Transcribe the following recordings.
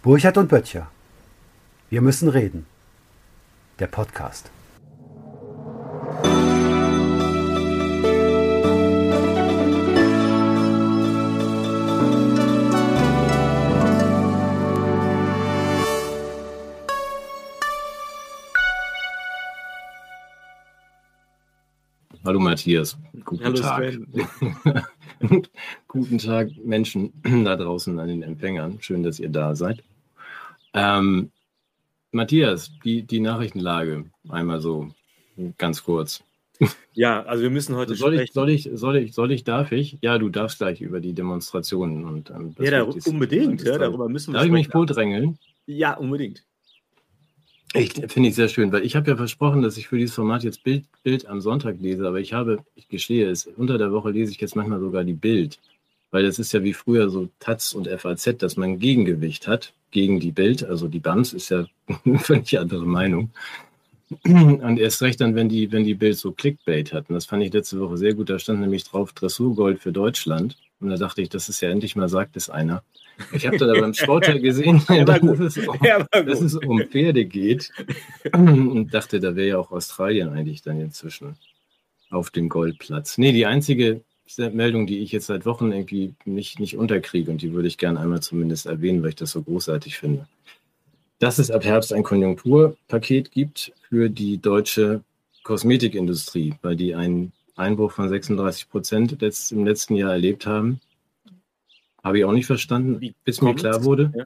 Burchard und Böttcher. Wir müssen reden. Der Podcast. Hallo Matthias, guten Hallo Tag. Guten Tag Menschen da draußen an den Empfängern. Schön, dass ihr da seid. Ähm, Matthias, die, die Nachrichtenlage einmal so ganz kurz. Ja, also wir müssen heute Soll ich, sprechen. soll, ich, soll, ich, soll ich, darf ich? Ja, du darfst gleich über die Demonstrationen und ähm, ja, Wichtigste unbedingt, ja, darüber müssen wir Darf ich mich vordrängeln? Ja, unbedingt. Ich finde ich sehr schön, weil ich habe ja versprochen, dass ich für dieses Format jetzt Bild, Bild am Sonntag lese, aber ich habe, ich gestehe es, unter der Woche lese ich jetzt manchmal sogar die Bild, weil das ist ja wie früher so Taz und FAZ, dass man Gegengewicht hat gegen die Bild, also die BAMS ist ja eine völlig andere Meinung. Und erst recht dann, wenn die, wenn die Bild so Clickbait hat. Und das fand ich letzte Woche sehr gut. Da stand nämlich drauf Dressurgold für Deutschland. Und da dachte ich, das ist ja endlich mal, sagt es einer. Ich habe dann aber im Sport ja gesehen, Ja, dass es um, Ja, dass es um Pferde geht. Und dachte, da wäre ja auch Australien eigentlich dann inzwischen auf dem Goldplatz. Nee, die einzige Meldung, die ich jetzt seit Wochen irgendwie nicht, nicht unterkriege, und die würde ich gerne einmal zumindest erwähnen, weil ich das so großartig finde, dass es ab Herbst ein Konjunkturpaket gibt für die deutsche Kosmetikindustrie, weil die einen Einbruch von 36 Prozent letzt, im letzten Jahr erlebt haben. Habe ich auch nicht verstanden, Wie bis mir klar wurde. Ja.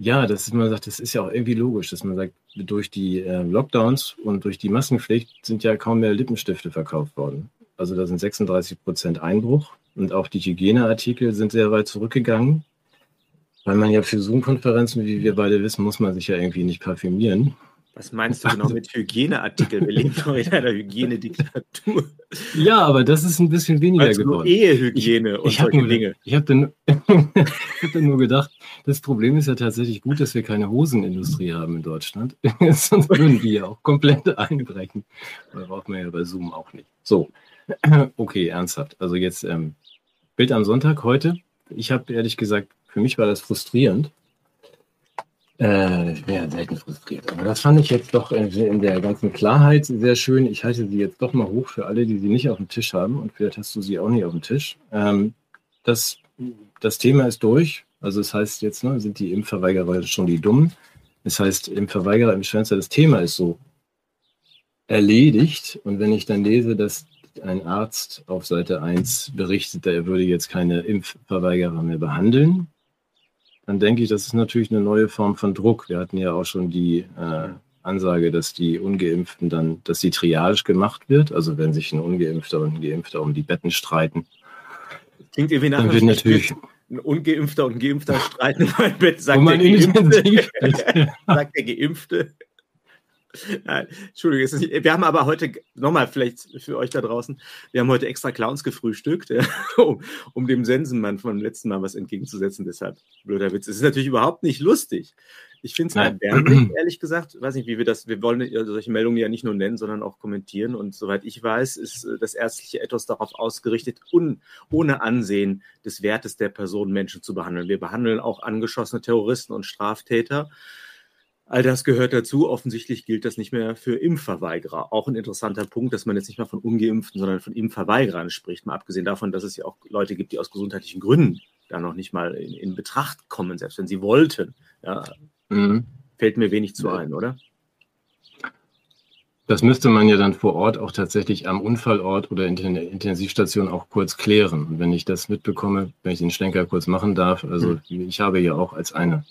Ja, das ist, man sagt, das ist ja auch irgendwie logisch, dass man sagt, durch die äh, Lockdowns und durch die Maskenpflicht sind ja kaum mehr Lippenstifte verkauft worden. Also da sind 36 Prozent Einbruch und auch die Hygieneartikel sind sehr weit zurückgegangen. Weil man ja für Zoom-Konferenzen, wie wir beide wissen, muss man sich ja irgendwie nicht parfümieren. Was meinst du genau mit Hygieneartikel? Wir leben doch in einer Hygienediktatur. Ja, aber das ist ein bisschen weniger Also geworden. Ehehygiene und Ich habe solche nur, Dinge. ich hab dann, ich hab dann nur gedacht, das Problem ist ja tatsächlich gut, dass wir keine Hosenindustrie haben in Deutschland. Sonst würden die ja auch komplett einbrechen. Da braucht man ja bei Zoom auch nicht. So, okay, ernsthaft. Also jetzt ähm, Bild am Sonntag heute. Ich habe ehrlich gesagt, für mich war das frustrierend. Äh, ich bin ja selten frustriert. Aber das fand ich jetzt doch in, der ganzen Klarheit sehr schön. Ich halte sie jetzt doch mal hoch für alle, die sie nicht auf dem Tisch haben. Und vielleicht hast du sie auch nicht auf dem Tisch. Ähm, das, das Thema ist durch. Also es heißt jetzt, ne, sind die Impfverweigerer schon die Dummen? Das heißt, Impfverweigerer im Schwänzer, das Thema ist so erledigt. Und wenn ich dann lese, dass ein Arzt auf Seite 1 berichtet, er würde jetzt keine Impfverweigerer mehr behandeln, dann denke ich, das ist natürlich eine neue Form von Druck. Wir hatten ja auch schon die äh, Ansage, dass die Ungeimpften dann, dass die Triage gemacht wird. Also wenn sich ein Ungeimpfter und ein Geimpfter um die Betten streiten, Klingt irgendwie nach dann wird natürlich, ein Ungeimpfter und ein Geimpfter streiten in meinem Bett, sagt der Geimpfte. sagt der Geimpfte. Nein, Entschuldigung, es ist nicht, wir haben aber heute, nochmal vielleicht für euch da draußen, wir haben heute extra Clowns gefrühstückt, ja, um, um dem Sensenmann vom letzten Mal was entgegenzusetzen. Deshalb, blöder Witz. Es ist natürlich überhaupt nicht lustig. Ich finde es Nein. erbärmlich, ehrlich gesagt. Weiß nicht, wie wir das, wir wollen solche Meldungen ja nicht nur nennen, sondern auch kommentieren. Und soweit ich weiß, ist äh, das ärztliche Ethos darauf ausgerichtet, un, ohne Ansehen des Wertes der Person Menschen zu behandeln. Wir behandeln auch angeschossene Terroristen und Straftäter. All das gehört dazu. Offensichtlich gilt das nicht mehr für Impfverweigerer. Auch ein interessanter Punkt, dass man jetzt nicht mehr von Ungeimpften, sondern von Impfverweigerern spricht. Mal abgesehen davon, dass es ja auch Leute gibt, die aus gesundheitlichen Gründen da noch nicht mal in, in Betracht kommen, selbst wenn sie wollten. Ja, Mhm. fällt mir wenig zu ein, oder? Das müsste man ja dann vor Ort auch tatsächlich am Unfallort oder in der Intensivstation auch kurz klären. Und wenn ich das mitbekomme, wenn ich den Schlenker kurz machen darf, also ich habe ja auch als eine,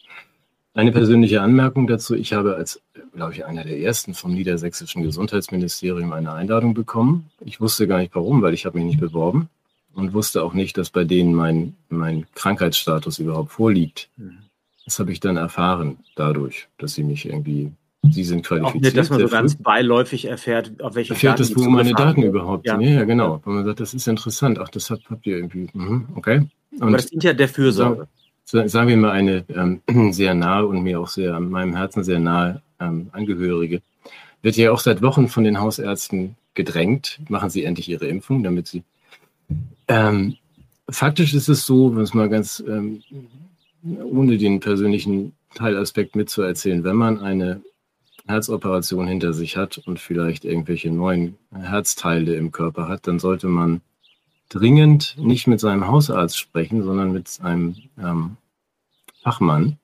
eine persönliche Anmerkung dazu, ich habe als, glaube ich, einer der ersten vom niedersächsischen Gesundheitsministerium eine Einladung bekommen. Ich wusste gar nicht warum, weil ich habe mich nicht beworben und wusste auch nicht, dass bei denen mein, mein Krankheitsstatus überhaupt vorliegt. Mhm. Das habe ich dann erfahren dadurch, dass sie mich irgendwie, sie sind Auch qualifiziert. nicht, dass man so ganz beiläufig erfährt, auf welche Erfährt das, die wo meine Daten haben. überhaupt Ja. Ja, genau. Wenn man sagt, das ist interessant. Ach, das habt, habt ihr irgendwie. Mhm, okay. Aber das Und dient ja der Fürsorge. sa- sagen wir mal eine ähm, sehr nahe und mir auch sehr meinem Herzen sehr nahe ähm, Angehörige, wird ja auch seit Wochen von den Hausärzten gedrängt, machen sie endlich ihre Impfung, damit sie. Ähm, faktisch ist es so, wenn es mal ganz ähm, ohne den persönlichen Teilaspekt mitzuerzählen. Wenn man eine Herzoperation hinter sich hat und vielleicht irgendwelche neuen Herzteile im Körper hat, dann sollte man dringend nicht mit seinem Hausarzt sprechen, sondern mit einem ähm, Fachmann,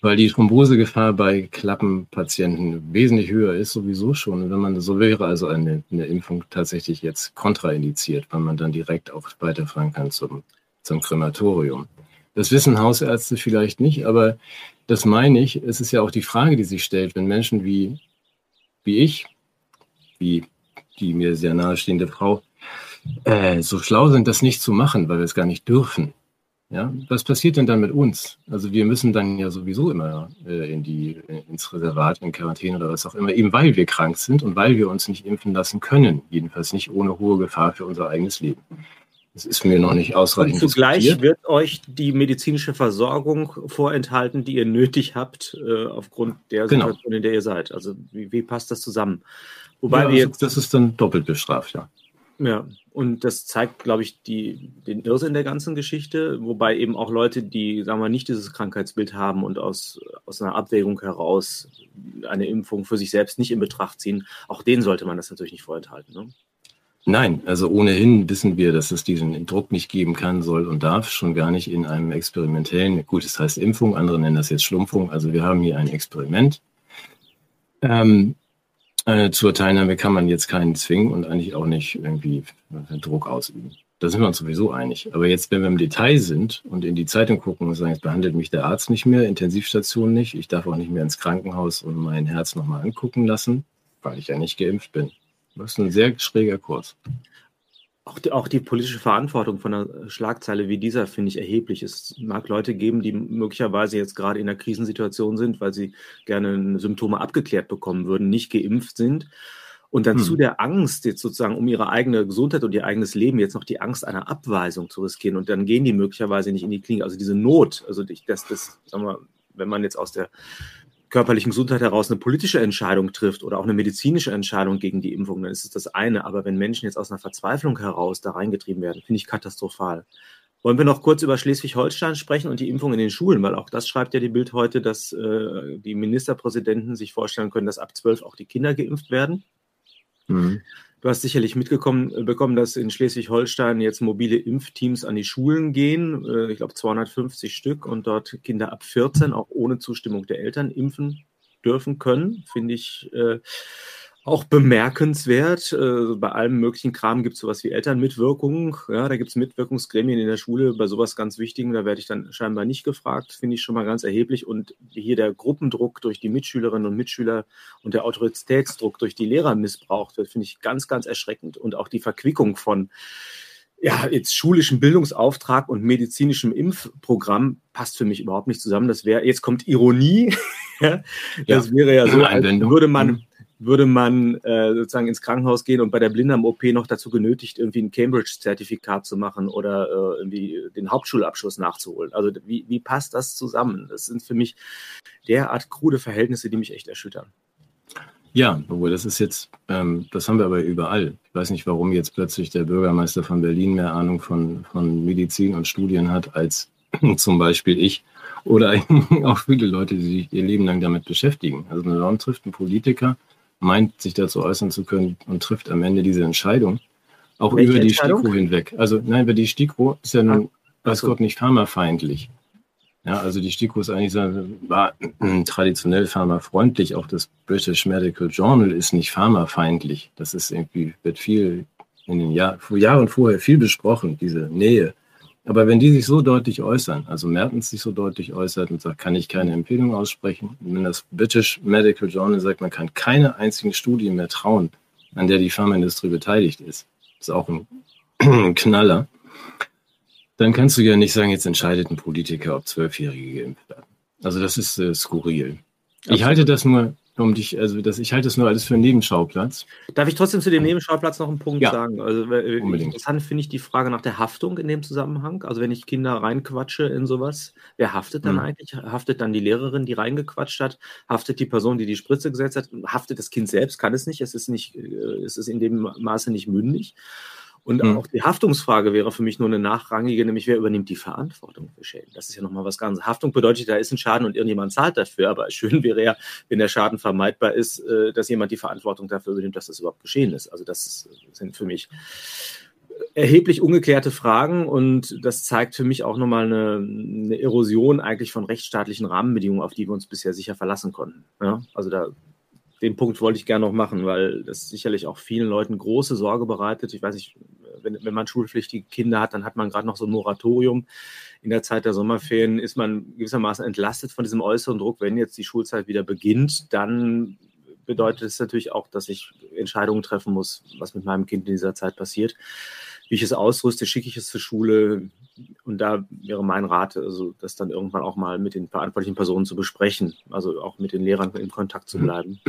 weil die Thrombosegefahr bei Klappenpatienten wesentlich höher ist, sowieso schon. Und wenn man so wäre, also eine, eine Impfung tatsächlich jetzt kontraindiziert, weil man dann direkt auch weiterfahren kann zum, zum Krematorium. Das wissen Hausärzte vielleicht nicht, aber das meine ich. Es ist ja auch die Frage, die sich stellt, wenn Menschen wie, wie ich, wie die mir sehr nahestehende Frau, äh, so schlau sind, das nicht zu machen, weil wir es gar nicht dürfen. Ja, was passiert denn dann mit uns? Also wir müssen dann ja sowieso immer äh, in die, ins Reservat, in Quarantäne oder was auch immer, eben weil wir krank sind und weil wir uns nicht impfen lassen können. Jedenfalls nicht ohne hohe Gefahr für unser eigenes Leben. Das ist mir noch nicht ausreichend. Und zugleich diskutiert. wird euch die medizinische Versorgung vorenthalten, die ihr nötig habt, äh, aufgrund der genau. Situation, in der ihr seid. Also wie, wie passt das zusammen? Wobei ja, wir jetzt, das ist dann doppelt bestraft, ja. Ja, und das zeigt, glaube ich, die, den Irrsinn der ganzen Geschichte, wobei eben auch Leute, die, sagen wir, nicht dieses Krankheitsbild haben und aus, aus einer Abwägung heraus eine Impfung für sich selbst nicht in Betracht ziehen, auch denen sollte man das natürlich nicht vorenthalten. Ne? Nein, also ohnehin wissen wir, dass es diesen Druck nicht geben kann, soll und darf, schon gar nicht in einem experimentellen, gut, das heißt Impfung, andere nennen das jetzt Schlumpfung, also wir haben hier ein Experiment. Ähm, äh, zur Teilnahme kann man jetzt keinen zwingen und eigentlich auch nicht irgendwie Druck ausüben. Da sind wir uns sowieso einig. Aber jetzt, wenn wir im Detail sind und in die Zeitung gucken und sagen, jetzt behandelt mich der Arzt nicht mehr, Intensivstation nicht, ich darf auch nicht mehr ins Krankenhaus und mein Herz nochmal angucken lassen, weil ich ja nicht geimpft bin. Das ist ein sehr schräger Kurs. Auch die, auch die, politische Verantwortung von einer Schlagzeile wie dieser finde ich erheblich. Es mag Leute geben, die möglicherweise jetzt gerade in einer Krisensituation sind, weil sie gerne Symptome abgeklärt bekommen würden, nicht geimpft sind und dann hm. zu der Angst jetzt sozusagen um ihre eigene Gesundheit und ihr eigenes Leben jetzt noch die Angst einer Abweisung zu riskieren und dann gehen die möglicherweise nicht in die Klinik. Also diese Not, also das, das, sagen wir, wenn man jetzt aus der körperlichen Gesundheit heraus eine politische Entscheidung trifft oder auch eine medizinische Entscheidung gegen die Impfung, dann ist es das eine. Aber wenn Menschen jetzt aus einer Verzweiflung heraus da reingetrieben werden, finde ich katastrophal. Wollen wir noch kurz über Schleswig-Holstein sprechen und die Impfung in den Schulen, weil auch das schreibt ja die Bild heute, dass äh, die Ministerpräsidenten sich vorstellen können, dass ab zwölf auch die Kinder geimpft werden. Mhm. Du hast sicherlich mitbekommen, äh, dass in Schleswig-Holstein jetzt mobile Impfteams an die Schulen gehen. Äh, ich glaube 250 Stück und dort Kinder ab 14 auch ohne Zustimmung der Eltern impfen dürfen können. Finde ich äh, auch bemerkenswert. Äh, bei allem möglichen Kram gibt es sowas wie Elternmitwirkung. Ja, da gibt es Mitwirkungsgremien in der Schule bei sowas ganz Wichtigen. Da werde ich dann scheinbar nicht gefragt. Finde ich schon mal ganz erheblich. Und hier der Gruppendruck durch die Mitschülerinnen und Mitschüler und der Autoritätsdruck durch die Lehrer missbraucht wird, finde ich ganz, ganz erschreckend. Und auch die Verquickung von ja, jetzt schulischen Bildungsauftrag und medizinischem Impfprogramm passt für mich überhaupt nicht zusammen. Das wäre, jetzt kommt Ironie. das ja, wäre ja so, als würde man, mhm würde man äh, sozusagen ins Krankenhaus gehen und bei der Blinddarm-OP noch dazu genötigt, irgendwie ein Cambridge-Zertifikat zu machen oder äh, irgendwie den Hauptschulabschluss nachzuholen. Also wie, wie passt das zusammen? Das sind für mich derart krude Verhältnisse, die mich echt erschüttern. Ja, obwohl das ist jetzt, ähm, das haben wir aber überall. Ich weiß nicht, warum jetzt plötzlich der Bürgermeister von Berlin mehr Ahnung von, von Medizin und Studien hat als zum Beispiel ich oder auch viele Leute, die sich ihr Leben lang damit beschäftigen. Also man trifft einen Politiker, meint, sich dazu äußern zu können und trifft am Ende diese Entscheidung. Auch Welche über die STIKO hinweg. Also nein, über die STIKO ist ja nun, ah, weiß Gott, nicht pharmafeindlich. Ja, also die STIKO ist eigentlich so, war traditionell pharmafreundlich. Auch das British Medical Journal ist nicht pharmafeindlich. Das ist irgendwie, wird viel in den Jahr, vor Jahren vorher viel besprochen, diese Nähe aber wenn die sich so deutlich äußern, also Mertens sich so deutlich äußert und sagt, kann ich keine Empfehlung aussprechen, und wenn das British Medical Journal sagt, man kann keine einzigen Studie mehr trauen, an der die Pharmaindustrie beteiligt ist, ist auch ein Knaller, dann kannst du ja nicht sagen, jetzt entscheidet ein Politiker, ob Zwölfjährige geimpft werden. Also das ist äh, skurril. Ich halte das nur um dich, also das, ich halte das nur alles für einen Nebenschauplatz. Darf ich trotzdem zu dem Nebenschauplatz noch einen Punkt ja, sagen? Also unbedingt. interessant finde ich die Frage nach der Haftung in dem Zusammenhang. Also wenn ich Kinder reinquatsche in sowas, wer haftet dann mhm. eigentlich? Haftet dann die Lehrerin, die reingequatscht hat? Haftet die Person, die die Spritze gesetzt hat? Haftet das Kind selbst? Kann es nicht. Es ist nicht, äh, es ist in dem Maße nicht mündig. Und mhm. auch die Haftungsfrage wäre für mich nur eine nachrangige, nämlich wer übernimmt die Verantwortung für Schäden? Das ist ja nochmal was ganz. Haftung bedeutet, da ist ein Schaden und irgendjemand zahlt dafür. Aber schön wäre ja, wenn der Schaden vermeidbar ist, äh, dass jemand die Verantwortung dafür übernimmt, dass das überhaupt geschehen ist. Also das sind für mich erheblich ungeklärte Fragen und das zeigt für mich auch nochmal eine, eine Erosion eigentlich von rechtsstaatlichen Rahmenbedingungen, auf die wir uns bisher sicher verlassen konnten. Ja? Also da den Punkt wollte ich gerne noch machen, weil das sicherlich auch vielen Leuten große Sorge bereitet. Ich weiß nicht, wenn, wenn man schulpflichtige Kinder hat, dann hat man gerade noch so ein Moratorium. In der Zeit der Sommerferien ist man gewissermaßen entlastet von diesem äußeren Druck. Wenn jetzt die Schulzeit wieder beginnt, dann bedeutet es natürlich auch, dass ich Entscheidungen treffen muss, was mit meinem Kind in dieser Zeit passiert. Wie ich es ausrüste, schicke ich es zur Schule. Und da wäre mein Rat, also das dann irgendwann auch mal mit den verantwortlichen Personen zu besprechen, also auch mit den Lehrern in Kontakt zu bleiben.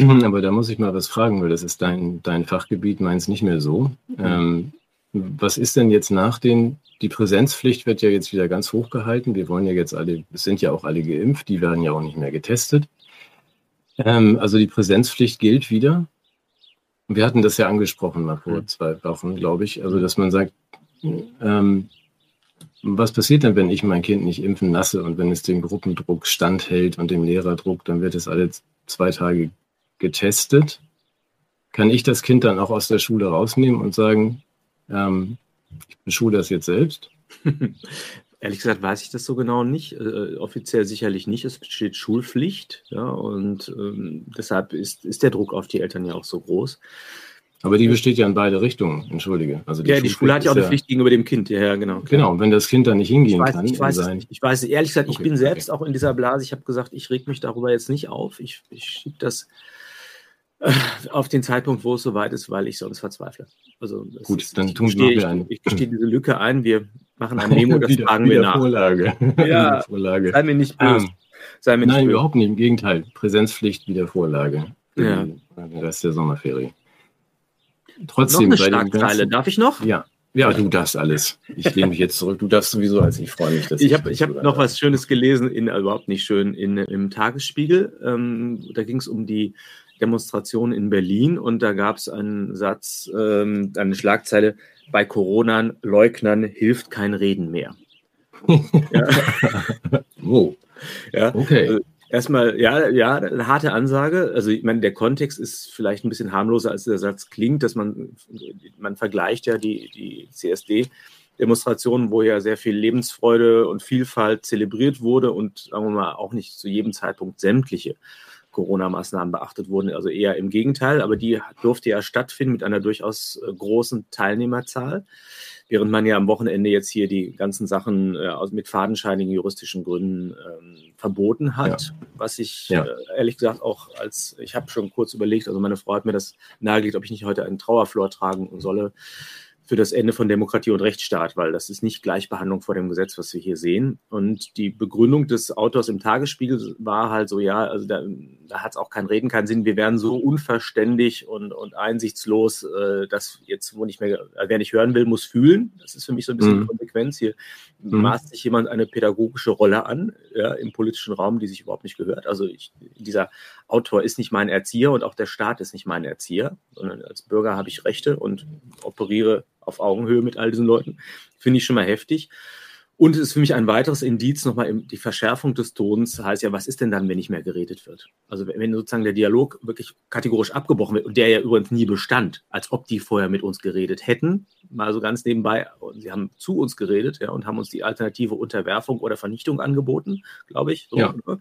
Aber da muss ich mal was fragen, weil das ist dein, dein Fachgebiet, meins nicht mehr so. Ähm, was ist denn jetzt nach den, die Präsenzpflicht wird ja jetzt wieder ganz hoch gehalten. Wir wollen ja jetzt alle, es sind ja auch alle geimpft, die werden ja auch nicht mehr getestet. Ähm, also die Präsenzpflicht gilt wieder. Wir hatten das ja angesprochen mal vor mhm. zwei Wochen, glaube ich. Also, dass man sagt, ähm, was passiert denn, wenn ich mein Kind nicht impfen lasse und wenn es dem Gruppendruck standhält und dem Lehrerdruck, dann wird es alle zwei Tage getestet. Kann ich das Kind dann auch aus der Schule rausnehmen und sagen, ähm, ich beschule das jetzt selbst? Ehrlich gesagt weiß ich das so genau nicht. Äh, offiziell sicherlich nicht. Es besteht Schulpflicht. Ja, und ähm, deshalb ist, ist der Druck auf die Eltern ja auch so groß. Aber die besteht ja in beide Richtungen, entschuldige. Also die ja, die Schule hat ja auch eine Pflicht gegenüber dem Kind, ja, genau. Genau, wenn das Kind da nicht hingehen ich weiß, kann. Ich weiß, sein. ich weiß, ehrlich gesagt, okay, ich bin selbst okay. auch in dieser Blase. Ich habe gesagt, ich reg mich darüber jetzt nicht auf. Ich, ich schiebe das auf den Zeitpunkt, wo es soweit ist, weil ich sonst verzweifle. Also Gut, ist, dann tun wir ein. Ich, ich gestehe diese Lücke ein. Wir machen ein Memo, das wieder, fragen wir nach. Vorlage. Ja, Vorlage. sei mir nicht böse. Um, sei mir nein, nicht überhaupt nicht. Im Gegenteil. Präsenzpflicht wieder Vorlage. Ja. Den Rest der Sommerferien. Trotzdem, noch eine Schlagzeile. Darf ich noch? Ja. Ja, du darfst alles. Ich lehne mich jetzt zurück. Du darfst sowieso als ich freue mich. Dass ich habe ich hab noch was Schönes gelesen, in, überhaupt nicht schön, in, im Tagesspiegel. Ähm, da ging es um die Demonstration in Berlin und da gab es einen Satz, ähm, eine Schlagzeile, bei Corona-Leugnern hilft kein Reden mehr. ja. Oh. Ja. Okay. Also, erstmal, ja, ja, eine harte Ansage. Also, ich meine, der Kontext ist vielleicht ein bisschen harmloser, als der Satz klingt, dass man, man vergleicht ja die, die CSD Demonstrationen, wo ja sehr viel Lebensfreude und Vielfalt zelebriert wurde und sagen wir mal auch nicht zu jedem Zeitpunkt sämtliche Corona-Maßnahmen beachtet wurden. Also eher im Gegenteil, aber die durfte ja stattfinden mit einer durchaus äh, großen Teilnehmerzahl, während man ja am Wochenende jetzt hier die ganzen Sachen äh, mit fadenscheinigen juristischen Gründen ähm, verboten hat, ja. was ich ja. äh, ehrlich gesagt auch als, ich habe schon kurz überlegt, also meine Frau hat mir das nahegelegt, ob ich nicht heute einen Trauerflor tragen solle für das Ende von Demokratie und Rechtsstaat, weil das ist nicht Gleichbehandlung vor dem Gesetz, was wir hier sehen. Und die Begründung des Autors im Tagesspiegel war halt so, ja, also da, da hat es auch kein Reden, keinen Sinn. Wir wären so unverständig und, und einsichtslos, äh, dass jetzt, wo nicht mehr, äh, wer nicht hören will, muss fühlen. Das ist für mich so ein bisschen mhm. Konsequenz. Hier mhm. maßt sich jemand eine pädagogische Rolle an ja, im politischen Raum, die sich überhaupt nicht gehört. Also ich, dieser Autor ist nicht mein Erzieher und auch der Staat ist nicht mein Erzieher, sondern als Bürger habe ich Rechte und operiere auf Augenhöhe mit all diesen Leuten. Finde ich schon mal heftig. Und es ist für mich ein weiteres Indiz nochmal die Verschärfung des Tons. Heißt ja, was ist denn dann, wenn nicht mehr geredet wird? Also wenn sozusagen der Dialog wirklich kategorisch abgebrochen wird und der ja übrigens nie bestand, als ob die vorher mit uns geredet hätten, mal so ganz nebenbei, sie haben zu uns geredet ja, und haben uns die alternative Unterwerfung oder Vernichtung angeboten, glaube ich. So, ja. Ne?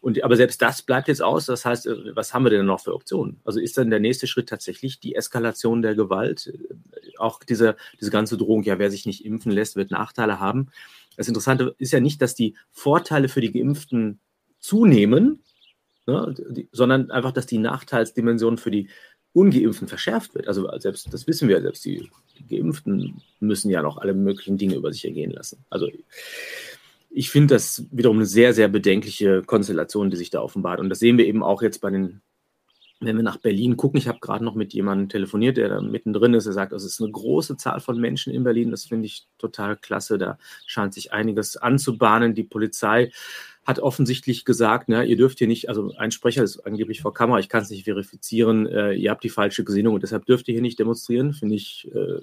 Und, aber selbst das bleibt jetzt aus. Das heißt, äh, was haben wir denn noch für Optionen? Also ist dann der nächste Schritt tatsächlich die Eskalation der Gewalt? Äh, auch diese, diese ganze Drohung, ja, wer sich nicht impfen lässt, wird Nachteile haben. Das Interessante ist ja nicht, dass die Vorteile für die Geimpften zunehmen, ne, die, sondern einfach, dass die Nachteilsdimension für die Ungeimpften verschärft wird. Also selbst, das wissen wir, selbst die, die Geimpften müssen ja noch alle möglichen Dinge über sich ergehen lassen. Also ich finde das wiederum eine sehr, sehr bedenkliche Konstellation, die sich da offenbart. Und das sehen wir eben auch jetzt bei den, wenn wir nach Berlin gucken. Ich habe gerade noch mit jemandem telefoniert, der da mittendrin ist. Er sagt, es ist eine große Zahl von Menschen in Berlin. Das finde ich total klasse. Da scheint sich einiges anzubahnen. Die Polizei hat offensichtlich gesagt, ne, ihr dürft hier nicht, also ein Sprecher ist angeblich vor Kamera, ich kann es nicht verifizieren, äh, ihr habt die falsche Gesinnung und deshalb dürft ihr hier nicht demonstrieren. Finde ich äh,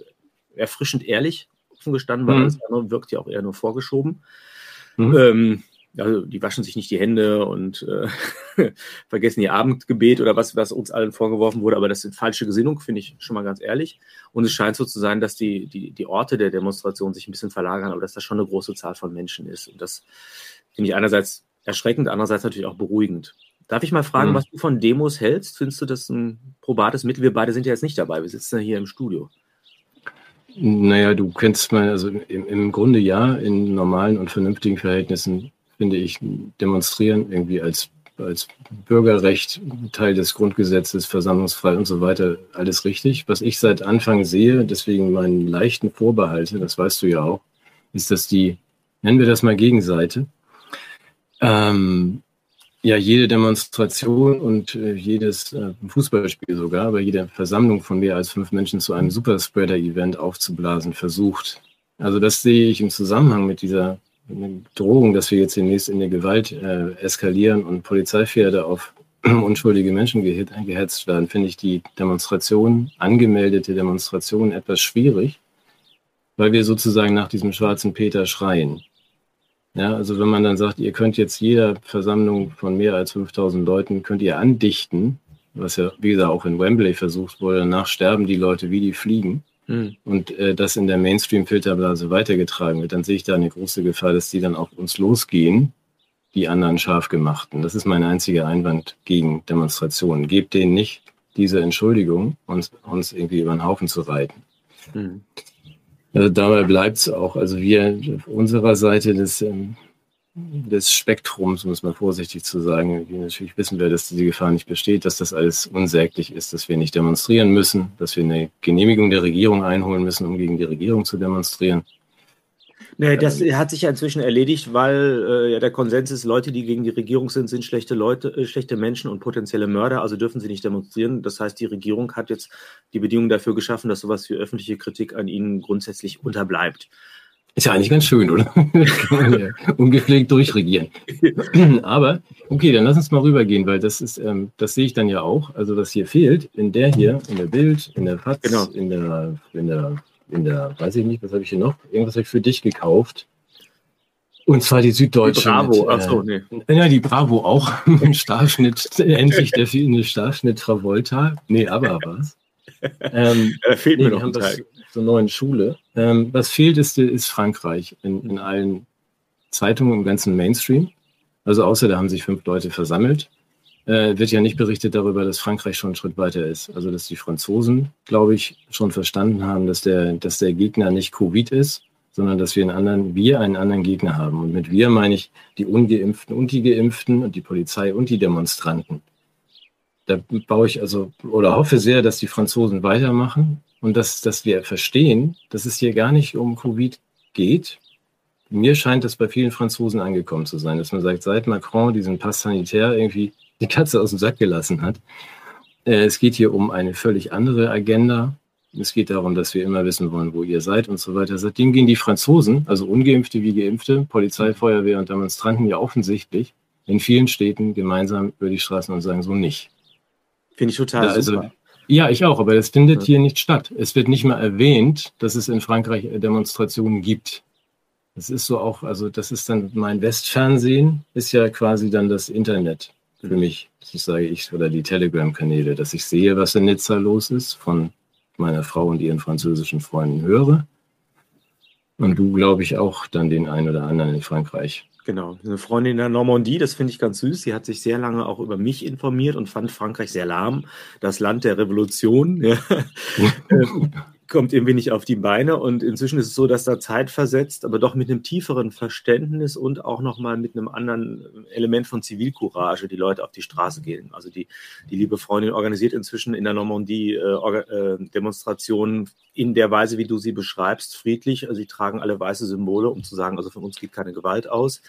erfrischend ehrlich, offen gestanden, weil mhm. das andere wirkt ja auch eher nur vorgeschoben. Mhm. Ähm, also die waschen sich nicht die Hände und äh, vergessen ihr Abendgebet oder was, was uns allen vorgeworfen wurde, aber das sind falsche Gesinnung, finde ich schon mal ganz ehrlich. Und es scheint so zu sein, dass die, die, die Orte der Demonstration sich ein bisschen verlagern, aber dass das schon eine große Zahl von Menschen ist. Und das finde ich einerseits erschreckend, andererseits natürlich auch beruhigend. Darf ich mal fragen, mhm. was du von Demos hältst? Findest du das ein probates Mittel? Wir beide sind ja jetzt nicht dabei, wir sitzen ja hier im Studio. Naja, du kennst mal, also im, im Grunde ja, in normalen und vernünftigen Verhältnissen finde ich, demonstrieren irgendwie als, als Bürgerrecht, Teil des Grundgesetzes, versammlungsfrei und so weiter, alles richtig. Was ich seit Anfang sehe, deswegen meinen leichten Vorbehalte, das weißt du ja auch, ist, dass die, nennen wir das mal Gegenseite, ähm, ja, jede Demonstration und äh, jedes äh, Fußballspiel sogar, aber jede Versammlung von mehr als fünf Menschen zu einem Superspreader-Event aufzublasen versucht. Also das sehe ich im Zusammenhang mit dieser Drohung, dass wir jetzt demnächst in der Gewalt äh, eskalieren und Polizeipferde auf unschuldige Menschen gehetzt werden, finde ich die Demonstration, angemeldete Demonstration etwas schwierig, weil wir sozusagen nach diesem schwarzen Peter schreien. Ja, also wenn man dann sagt, ihr könnt jetzt jeder Versammlung von mehr als 5000 Leuten, könnt ihr andichten, was ja, wie gesagt, auch in Wembley versucht wurde, danach sterben die Leute wie die Fliegen mhm. und äh, das in der Mainstream-Filterblase weitergetragen wird, dann sehe ich da eine große Gefahr, dass die dann auf uns losgehen, die anderen scharf gemachten. Das ist mein einziger Einwand gegen Demonstrationen. Gebt denen nicht diese Entschuldigung, uns, uns irgendwie über den Haufen zu reiten. Mhm. Also dabei bleibt es auch. Also wir auf unserer Seite des ähm, des Spektrums, um es mal vorsichtig zu sagen. Natürlich wissen wir, dass diese Gefahr nicht besteht, dass das alles unsäglich ist, dass wir nicht demonstrieren müssen, dass wir eine Genehmigung der Regierung einholen müssen, um gegen die Regierung zu demonstrieren. Nee, das ähm, hat sich ja inzwischen erledigt, weil äh, ja der Konsens ist, Leute, die gegen die Regierung sind, sind schlechte Leute, äh, schlechte Menschen und potenzielle Mörder, also dürfen sie nicht demonstrieren. Das heißt, die Regierung hat jetzt die Bedingungen dafür geschaffen, dass sowas wie öffentliche Kritik an ihnen grundsätzlich unterbleibt. Ist ja eigentlich ganz schön, oder? Ungepflegt durchregieren. Aber, okay, dann lass uns mal rübergehen, weil das ist, ähm, das sehe ich dann ja auch. Also, was hier fehlt, in der hier, in der Bild, in der FATS, genau. in der, in der, in der, weiß ich nicht, was habe ich hier noch? Irgendwas habe ich für dich gekauft. Und zwar die Süddeutsche. Die Bravo, achso, nee. Ja, die Bravo auch. Ein Starschnitt, endlich der eine Starschnitt Travolta. Nee, aber was? Ähm, da fehlt nee, mir noch ein Teil zur neuen Schule. Ähm, was fehlt, ist, ist Frankreich in, in allen Zeitungen im ganzen Mainstream. Also außer da haben sich fünf Leute versammelt, äh, wird ja nicht berichtet darüber, dass Frankreich schon einen Schritt weiter ist. Also dass die Franzosen, glaube ich, schon verstanden haben, dass der, dass der Gegner nicht Covid ist, sondern dass wir einen anderen, wir einen anderen Gegner haben. Und mit wir meine ich die Ungeimpften und die Geimpften und die Polizei und die Demonstranten. Da baue ich also oder hoffe sehr, dass die Franzosen weitermachen und dass, dass wir verstehen, dass es hier gar nicht um Covid geht. Mir scheint es bei vielen Franzosen angekommen zu sein, dass man sagt, seit Macron diesen Pass sanitär irgendwie die Katze aus dem Sack gelassen hat. Äh, es geht hier um eine völlig andere Agenda. Es geht darum, dass wir immer wissen wollen, wo ihr seid und so weiter. Seitdem gehen die Franzosen, also ungeimpfte wie geimpfte, Polizei, Feuerwehr und Demonstranten ja offensichtlich in vielen Städten gemeinsam über die Straßen und sagen so nicht. Finde ich total super. Also, ja, ich auch, aber das findet hier nicht statt. Es wird nicht mal erwähnt, dass es in Frankreich Demonstrationen gibt. Das ist so auch, also das ist dann mein Westfernsehen, ist ja quasi dann das Internet für mich. Das sage ich, oder die Telegram-Kanäle, dass ich sehe, was in Nizza los ist, von meiner Frau und ihren französischen Freunden höre. Und du, glaube ich, auch dann den einen oder anderen in Frankreich. Genau, eine Freundin in der Normandie, das finde ich ganz süß. Sie hat sich sehr lange auch über mich informiert und fand Frankreich sehr lahm, das Land der Revolution. Ja. Kommt irgendwie nicht auf die Beine. Und inzwischen ist es so, dass da Zeit versetzt, aber doch mit einem tieferen Verständnis und auch nochmal mit einem anderen Element von Zivilcourage die Leute auf die Straße gehen. Also die, die liebe Freundin organisiert inzwischen in der Normandie äh, äh, Demonstrationen in der Weise, wie du sie beschreibst, friedlich. Also sie tragen alle weiße Symbole, um zu sagen, also von uns geht keine Gewalt aus.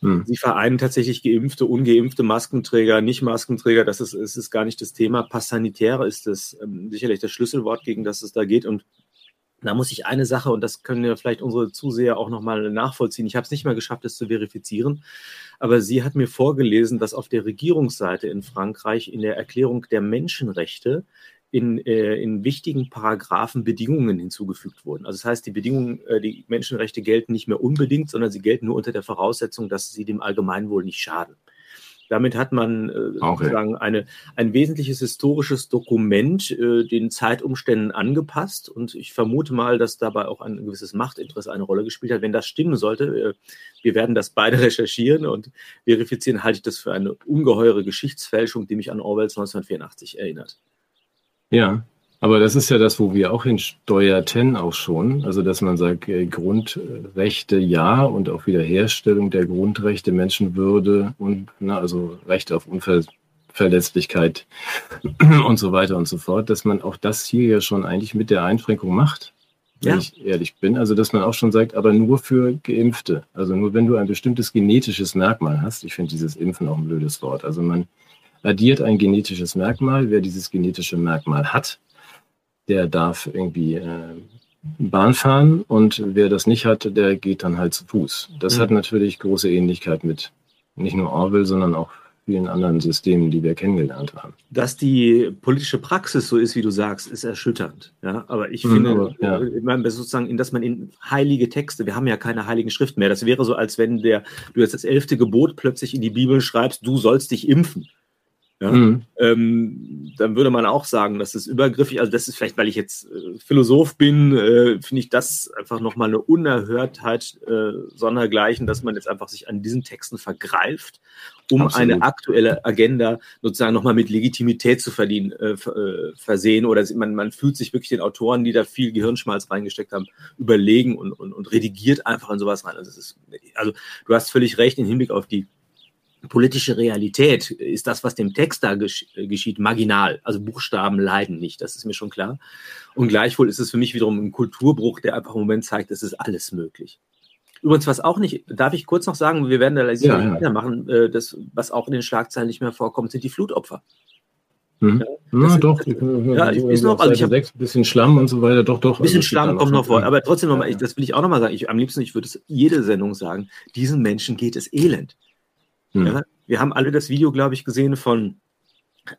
Hm. Sie vereinen tatsächlich geimpfte, ungeimpfte Maskenträger, nicht Maskenträger. Das ist, ist, ist gar nicht das Thema. Pass sanitäre ist das ähm, sicherlich das Schlüsselwort, gegen das es da geht. Und Da muss ich eine Sache, und das können ja vielleicht unsere Zuseher auch nochmal nachvollziehen. Ich habe es nicht mal geschafft, es zu verifizieren. Aber sie hat mir vorgelesen, dass auf der Regierungsseite in Frankreich in der Erklärung der Menschenrechte in, äh, in wichtigen Paragraphen Bedingungen hinzugefügt wurden. Also das heißt, die Bedingungen, äh, die Menschenrechte gelten nicht mehr unbedingt, sondern sie gelten nur unter der Voraussetzung, dass sie dem Allgemeinwohl nicht schaden. Damit hat man äh, okay. sozusagen eine, ein wesentliches historisches Dokument äh, den Zeitumständen angepasst. Und ich vermute mal, dass dabei auch ein gewisses Machtinteresse eine Rolle gespielt hat. Wenn das stimmen sollte, äh, wir werden das beide recherchieren und verifizieren, halte ich das für eine ungeheure Geschichtsfälschung, die mich an Orwells 1984 erinnert. Ja, aber das ist ja das, wo wir auch hinsteuerten auch schon. Also, dass man sagt, äh, Grundrechte ja und auch Wiederherstellung der Grundrechte, Menschenwürde und, na, also Rechte auf Unverletzlichkeit und so weiter und so fort, dass man auch das hier ja schon eigentlich mit der Einschränkung macht, wenn ja. ich ehrlich bin. Also, dass man auch schon sagt, aber nur für Geimpfte. Also nur wenn du ein bestimmtes genetisches Merkmal hast. Ich finde dieses Impfen auch ein blödes Wort. Also man addiert ein genetisches Merkmal. Wer dieses genetische Merkmal hat, der darf irgendwie äh, Bahn fahren und wer das nicht hat, der geht dann halt zu Fuß. Das mhm. hat natürlich große Ähnlichkeit mit nicht nur Orwell, sondern auch vielen anderen Systemen, die wir kennengelernt haben. Dass die politische Praxis so ist, wie du sagst, ist erschütternd. Ja, aber ich mhm, finde, aber, ja. ich meine, sozusagen, dass man in heilige Texte, wir haben ja keine heiligen Schriften mehr. Das wäre so, als wenn der, du jetzt das elfte Gebot plötzlich in die Bibel schreibst, du sollst dich impfen. Ja? Mhm. Ähm, dann würde man auch sagen, das ist übergriffig. Also das ist vielleicht, weil ich jetzt äh, Philosoph bin, äh, finde ich das einfach nochmal eine Unerhörtheit äh, sondergleichen, dass man jetzt einfach sich an diesen Texten vergreift, um Absolut. eine aktuelle Agenda sozusagen nochmal mit Legitimität zu verdienen, äh, äh, versehen. Oder man, man fühlt sich wirklich den Autoren, die da viel Gehirnschmalz reingesteckt haben, überlegen und, und, und redigiert einfach in sowas rein. Also, ist, also du hast völlig recht im Hinblick auf die politische Realität ist das, was dem Text da gesch geschieht, marginal. Also Buchstaben leiden nicht, das ist mir schon klar. Und gleichwohl ist es für mich wiederum ein Kulturbruch, der einfach im Moment zeigt, es ist alles möglich. Übrigens, was auch nicht, darf ich kurz noch sagen, wir werden da ja, ja. weitermachen, äh, das, was auch in den Schlagzeilen nicht mehr vorkommt, sind die Flutopfer. Hm. Ja, ist, doch, ja, ich, ist noch, also ich habe ein bisschen Schlamm und so weiter, doch, doch. Ein bisschen also Schlamm kommt noch vor, aber trotzdem nochmal, das will ich auch nochmal sagen, ich, am liebsten, ich würde es jede Sendung sagen, diesen Menschen geht es elend. Hm. Ja, wir haben alle das Video, glaube ich, gesehen von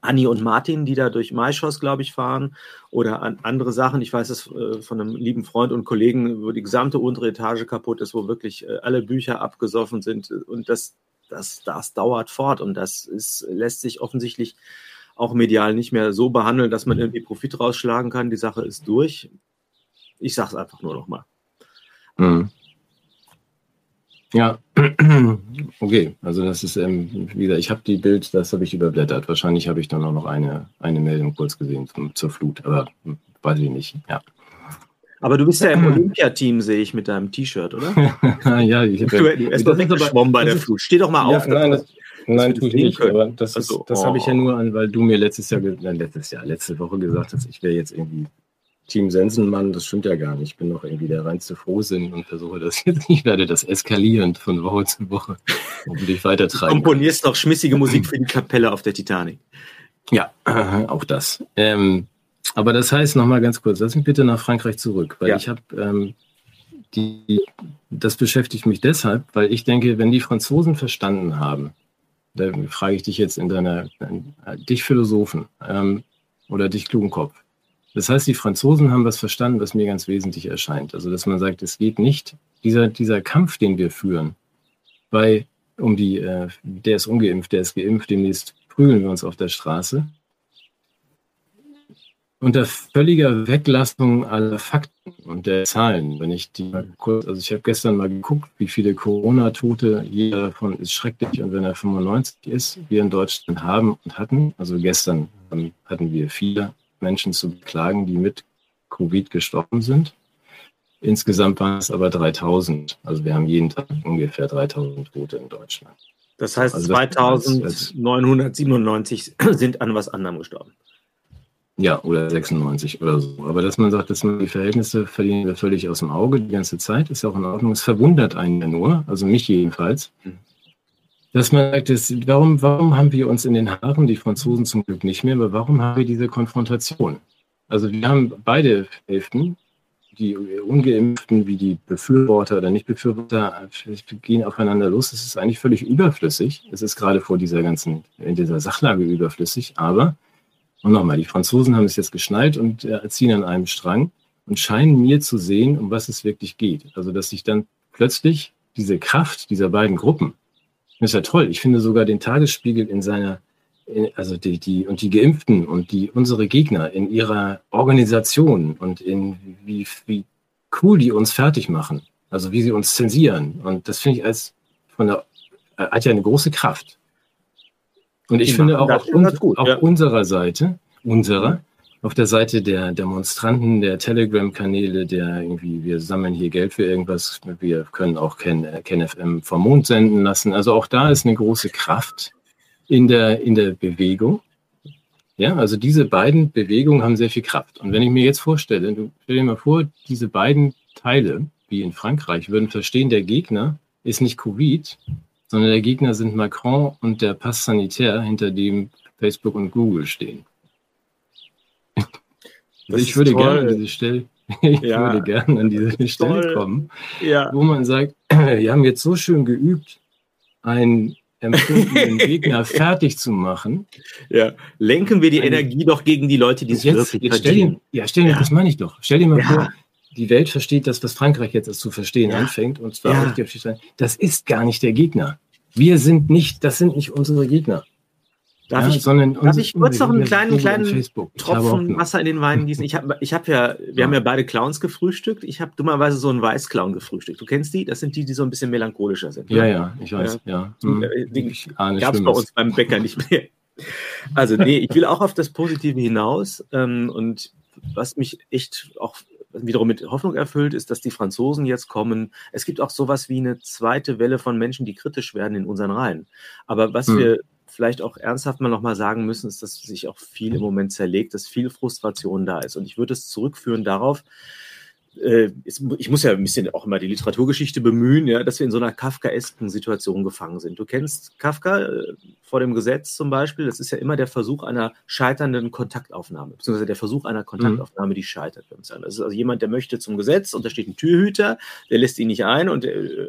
Anni und Martin, die da durch Maischoss, glaube ich, fahren oder an andere Sachen. Ich weiß es äh, von einem lieben Freund und Kollegen, wo die gesamte untere Etage kaputt ist, wo wirklich äh, alle Bücher abgesoffen sind und das, das, das dauert fort und das ist, lässt sich offensichtlich auch medial nicht mehr so behandeln, dass man irgendwie Profit rausschlagen kann. Die Sache ist durch. Ich sage es einfach nur nochmal. Mhm. Ja, okay. Also das ist, ähm, wie gesagt, ich habe die Bild, das habe ich überblättert. Wahrscheinlich habe ich dann auch noch eine, eine Meldung kurz gesehen zum, zur Flut, aber hm, weiß ich nicht. Ja. Aber du bist ja im Olympiateam, sehe ich, mit deinem T-Shirt, oder? ja, ich habe ja, weggeschwommen bei der Flut. Steh doch mal ja, auf. Nein, das, nein tue ich nicht. Aber das, also, das oh. habe ich ja nur an, weil du mir letztes Jahr, letztes Jahr, letzte Woche gesagt hast, ich wäre jetzt irgendwie Team Sensenmann, das stimmt ja gar nicht. Ich bin noch irgendwie der reinste Frohsinn und versuche das jetzt. Ich werde das eskalierend von Woche zu Woche hoffentlich weitertreiben. Du komponierst noch schmissige Musik für die Kapelle auf der Titanic. Ja, auch das. Ähm, aber das heißt, nochmal ganz kurz, lass mich bitte nach Frankreich zurück, weil ja. ich habe ähm, die, das beschäftigt mich deshalb, weil ich denke, wenn die Franzosen verstanden haben, da frage ich dich jetzt in deiner, äh, dich Philosophen ähm, oder dich klugen Kopf, das heißt, die Franzosen haben was verstanden, was mir ganz wesentlich erscheint. Also, dass man sagt, es geht nicht, dieser, dieser Kampf, den wir führen, bei, um die, äh, der ist ungeimpft, der ist geimpft, demnächst prügeln wir uns auf der Straße. Unter völliger Weglassung aller Fakten und der Zahlen, wenn ich die mal kurz, also ich habe gestern mal geguckt, wie viele Corona-Tote, jeder davon ist schrecklich und wenn er 95 ist, wir in Deutschland haben und hatten, also gestern hatten wir vier Menschen zu beklagen, die mit Covid gestorben sind. Insgesamt waren es aber 3000. Also wir haben jeden Tag ungefähr 3000 Tote in Deutschland. Das heißt, also 2997 sind an was anderem gestorben. Ja, oder 96 oder so. Aber dass man sagt, dass man die Verhältnisse verlieren wir völlig aus dem Auge die ganze Zeit, ist ja auch in Ordnung. Es verwundert einen ja nur, also mich jedenfalls, mhm dass man sagt, dass, warum, warum haben wir uns in den Haaren, die Franzosen zum Glück nicht mehr, aber warum haben wir diese Konfrontation? Also wir haben beide Hälften, die Ungeimpften wie die Befürworter oder Nicht-Befürworter gehen aufeinander los. Das ist eigentlich völlig überflüssig. Es ist gerade vor dieser ganzen, in dieser Sachlage überflüssig. Aber, und nochmal, die Franzosen haben es jetzt geschnallt und äh, ziehen an einem Strang und scheinen mir zu sehen, um was es wirklich geht. Also, dass sich dann plötzlich diese Kraft dieser beiden Gruppen, das ist ja toll. Ich finde sogar den Tagesspiegel in seiner also die, die und die Geimpften und die unsere Gegner in ihrer Organisation und in wie, wie cool die uns fertig machen, also wie sie uns zensieren. Und das finde ich als von der äh, hat ja eine große Kraft. Und ich die finde auch auf, uns, gut, auf ja. unserer Seite, unserer, auf der Seite der Demonstranten, der Telegram-Kanäle, der irgendwie, wir sammeln hier Geld für irgendwas, wir können auch Ken, Ken FM vom Mond senden lassen. Also auch da ist eine große Kraft in der, in der Bewegung. Ja, also diese beiden Bewegungen haben sehr viel Kraft. Und wenn ich mir jetzt vorstelle, du stell dir mal vor, diese beiden Teile, wie in Frankreich, würden verstehen, der Gegner ist nicht Covid, sondern der Gegner sind Macron und der Pass Sanitär, hinter dem Facebook und Google stehen. Also ich würde gerne an diese Stelle, ich ja, würde gerne an diese Stelle toll. kommen, ja. wo man sagt, wir haben jetzt so schön geübt, ein empfundenen Gegner fertig zu machen. Ja, lenken wir die Eine, Energie doch gegen die Leute, die es jetzt, wirklich jetzt stell dir, Ja, stell dir, ja. das meine ich doch. Stell dir mal vor, die Welt versteht das, was Frankreich jetzt zu verstehen anfängt, und zwar ja. das ist gar nicht der Gegner. Wir sind nicht, das sind nicht unsere Gegner. Darf, ja, ich, darf ich kurz noch einen kleinen, kleinen Tropfen Wasser in den Wein gießen? Ich habe ich hab ja, wir ja. haben ja beide Clowns gefrühstückt. Ich habe dummerweise so einen Weißclown gefrühstückt. Du kennst die? Das sind die, die so ein bisschen melancholischer sind. Ja, ne? ja, ich weiß, ja. ja. Hm. Äh, gab es bei uns beim Bäcker nicht mehr. Also, nee, ich will auch auf das Positive hinaus. Ähm, und was mich echt auch wiederum mit Hoffnung erfüllt, ist, dass die Franzosen jetzt kommen. Es gibt auch sowas wie eine zweite Welle von Menschen, die kritisch werden in unseren Reihen. Aber was hm. wir vielleicht auch ernsthaft mal nochmal sagen müssen, ist, dass sich auch viel im Moment zerlegt, dass viel Frustration da ist. Und ich würde es zurückführen darauf, ich muss ja ein bisschen auch immer die Literaturgeschichte bemühen, ja, dass wir in so einer kafkaesken Situation gefangen sind. Du kennst Kafka äh, vor dem Gesetz zum Beispiel, das ist ja immer der Versuch einer scheiternden Kontaktaufnahme, beziehungsweise der Versuch einer Kontaktaufnahme, die scheitert. Das ist also jemand, der möchte zum Gesetz und da steht ein Türhüter, der lässt ihn nicht ein und äh,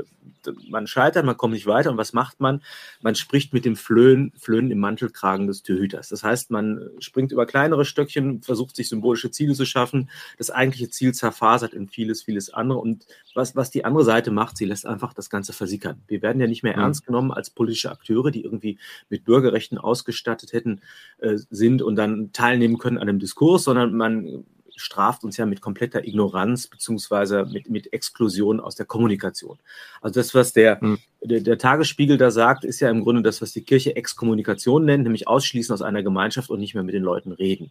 man scheitert, man kommt nicht weiter und was macht man? Man spricht mit dem Flöhen, Flöhen im Mantelkragen des Türhüters. Das heißt, man springt über kleinere Stöckchen, versucht sich symbolische Ziele zu schaffen, das eigentliche Ziel zerfasert in vieles, vieles andere. Und was, was die andere Seite macht, sie lässt einfach das Ganze versickern. Wir werden ja nicht mehr mhm. ernst genommen als politische Akteure, die irgendwie mit Bürgerrechten ausgestattet hätten, äh, sind und dann teilnehmen können an einem Diskurs, sondern man straft uns ja mit kompletter Ignoranz beziehungsweise mit, mit Exklusion aus der Kommunikation. Also das, was der, mhm. der, der, Tagesspiegel da sagt, ist ja im Grunde das, was die Kirche Exkommunikation nennt, nämlich ausschließen aus einer Gemeinschaft und nicht mehr mit den Leuten reden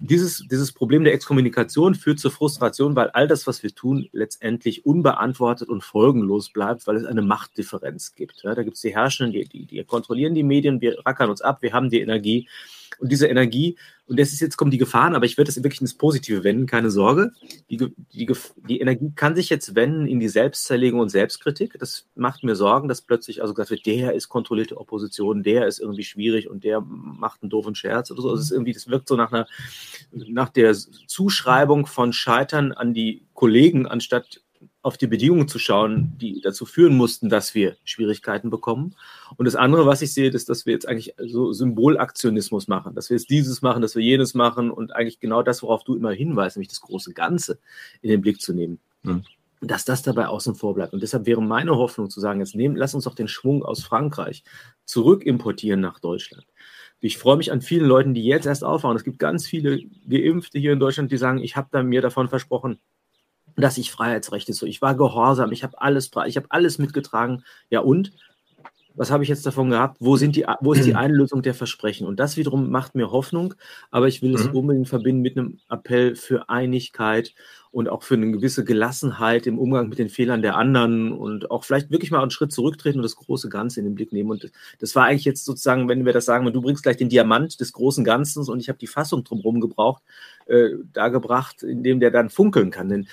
dieses, dieses Problem der Exkommunikation führt zur Frustration, weil all das, was wir tun, letztendlich unbeantwortet und folgenlos bleibt, weil es eine Machtdifferenz gibt. Ja, da gibt es die Herrschenden, die, die, die kontrollieren die Medien, wir rackern uns ab, wir haben die Energie. Und diese Energie, und das ist jetzt kommen die Gefahren, aber ich würde das wirklich ins Positive wenden, keine Sorge. Die, die, die Energie kann sich jetzt wenden in die Selbstzerlegung und Selbstkritik. Das macht mir Sorgen, dass plötzlich also gesagt wird, der ist kontrollierte Opposition, der ist irgendwie schwierig und der macht einen doofen Scherz oder so. Also es ist irgendwie, das wirkt so nach einer, nach der Zuschreibung von Scheitern an die Kollegen, anstatt auf die Bedingungen zu schauen, die dazu führen mussten, dass wir Schwierigkeiten bekommen. Und das andere, was ich sehe, ist, dass wir jetzt eigentlich so Symbolaktionismus machen, dass wir jetzt dieses machen, dass wir jenes machen und eigentlich genau das, worauf du immer hinweist, nämlich das große Ganze in den Blick zu nehmen. Mhm. Dass das dabei außen vor bleibt. Und deshalb wäre meine Hoffnung zu sagen, jetzt nehmen, lass uns doch den Schwung aus Frankreich zurück importieren nach Deutschland. Ich freue mich an vielen Leuten, die jetzt erst aufwachen. Es gibt ganz viele Geimpfte hier in Deutschland, die sagen, ich habe da mir davon versprochen, dass ich Freiheitsrechte so. Ich war gehorsam, ich habe alles, ich habe alles mitgetragen. Ja und? Was habe ich jetzt davon gehabt? Wo, sind die, wo ist die Einlösung der Versprechen? Und das wiederum macht mir Hoffnung, aber ich will es mhm. unbedingt verbinden mit einem Appell für Einigkeit und auch für eine gewisse Gelassenheit im Umgang mit den Fehlern der anderen und auch vielleicht wirklich mal einen Schritt zurücktreten und das große Ganze in den Blick nehmen. Und das war eigentlich jetzt sozusagen, wenn wir das sagen, du bringst gleich den Diamant des großen Ganzen und ich habe die Fassung drumherum gebraucht, äh, da gebracht, in dem der dann funkeln kann. Denn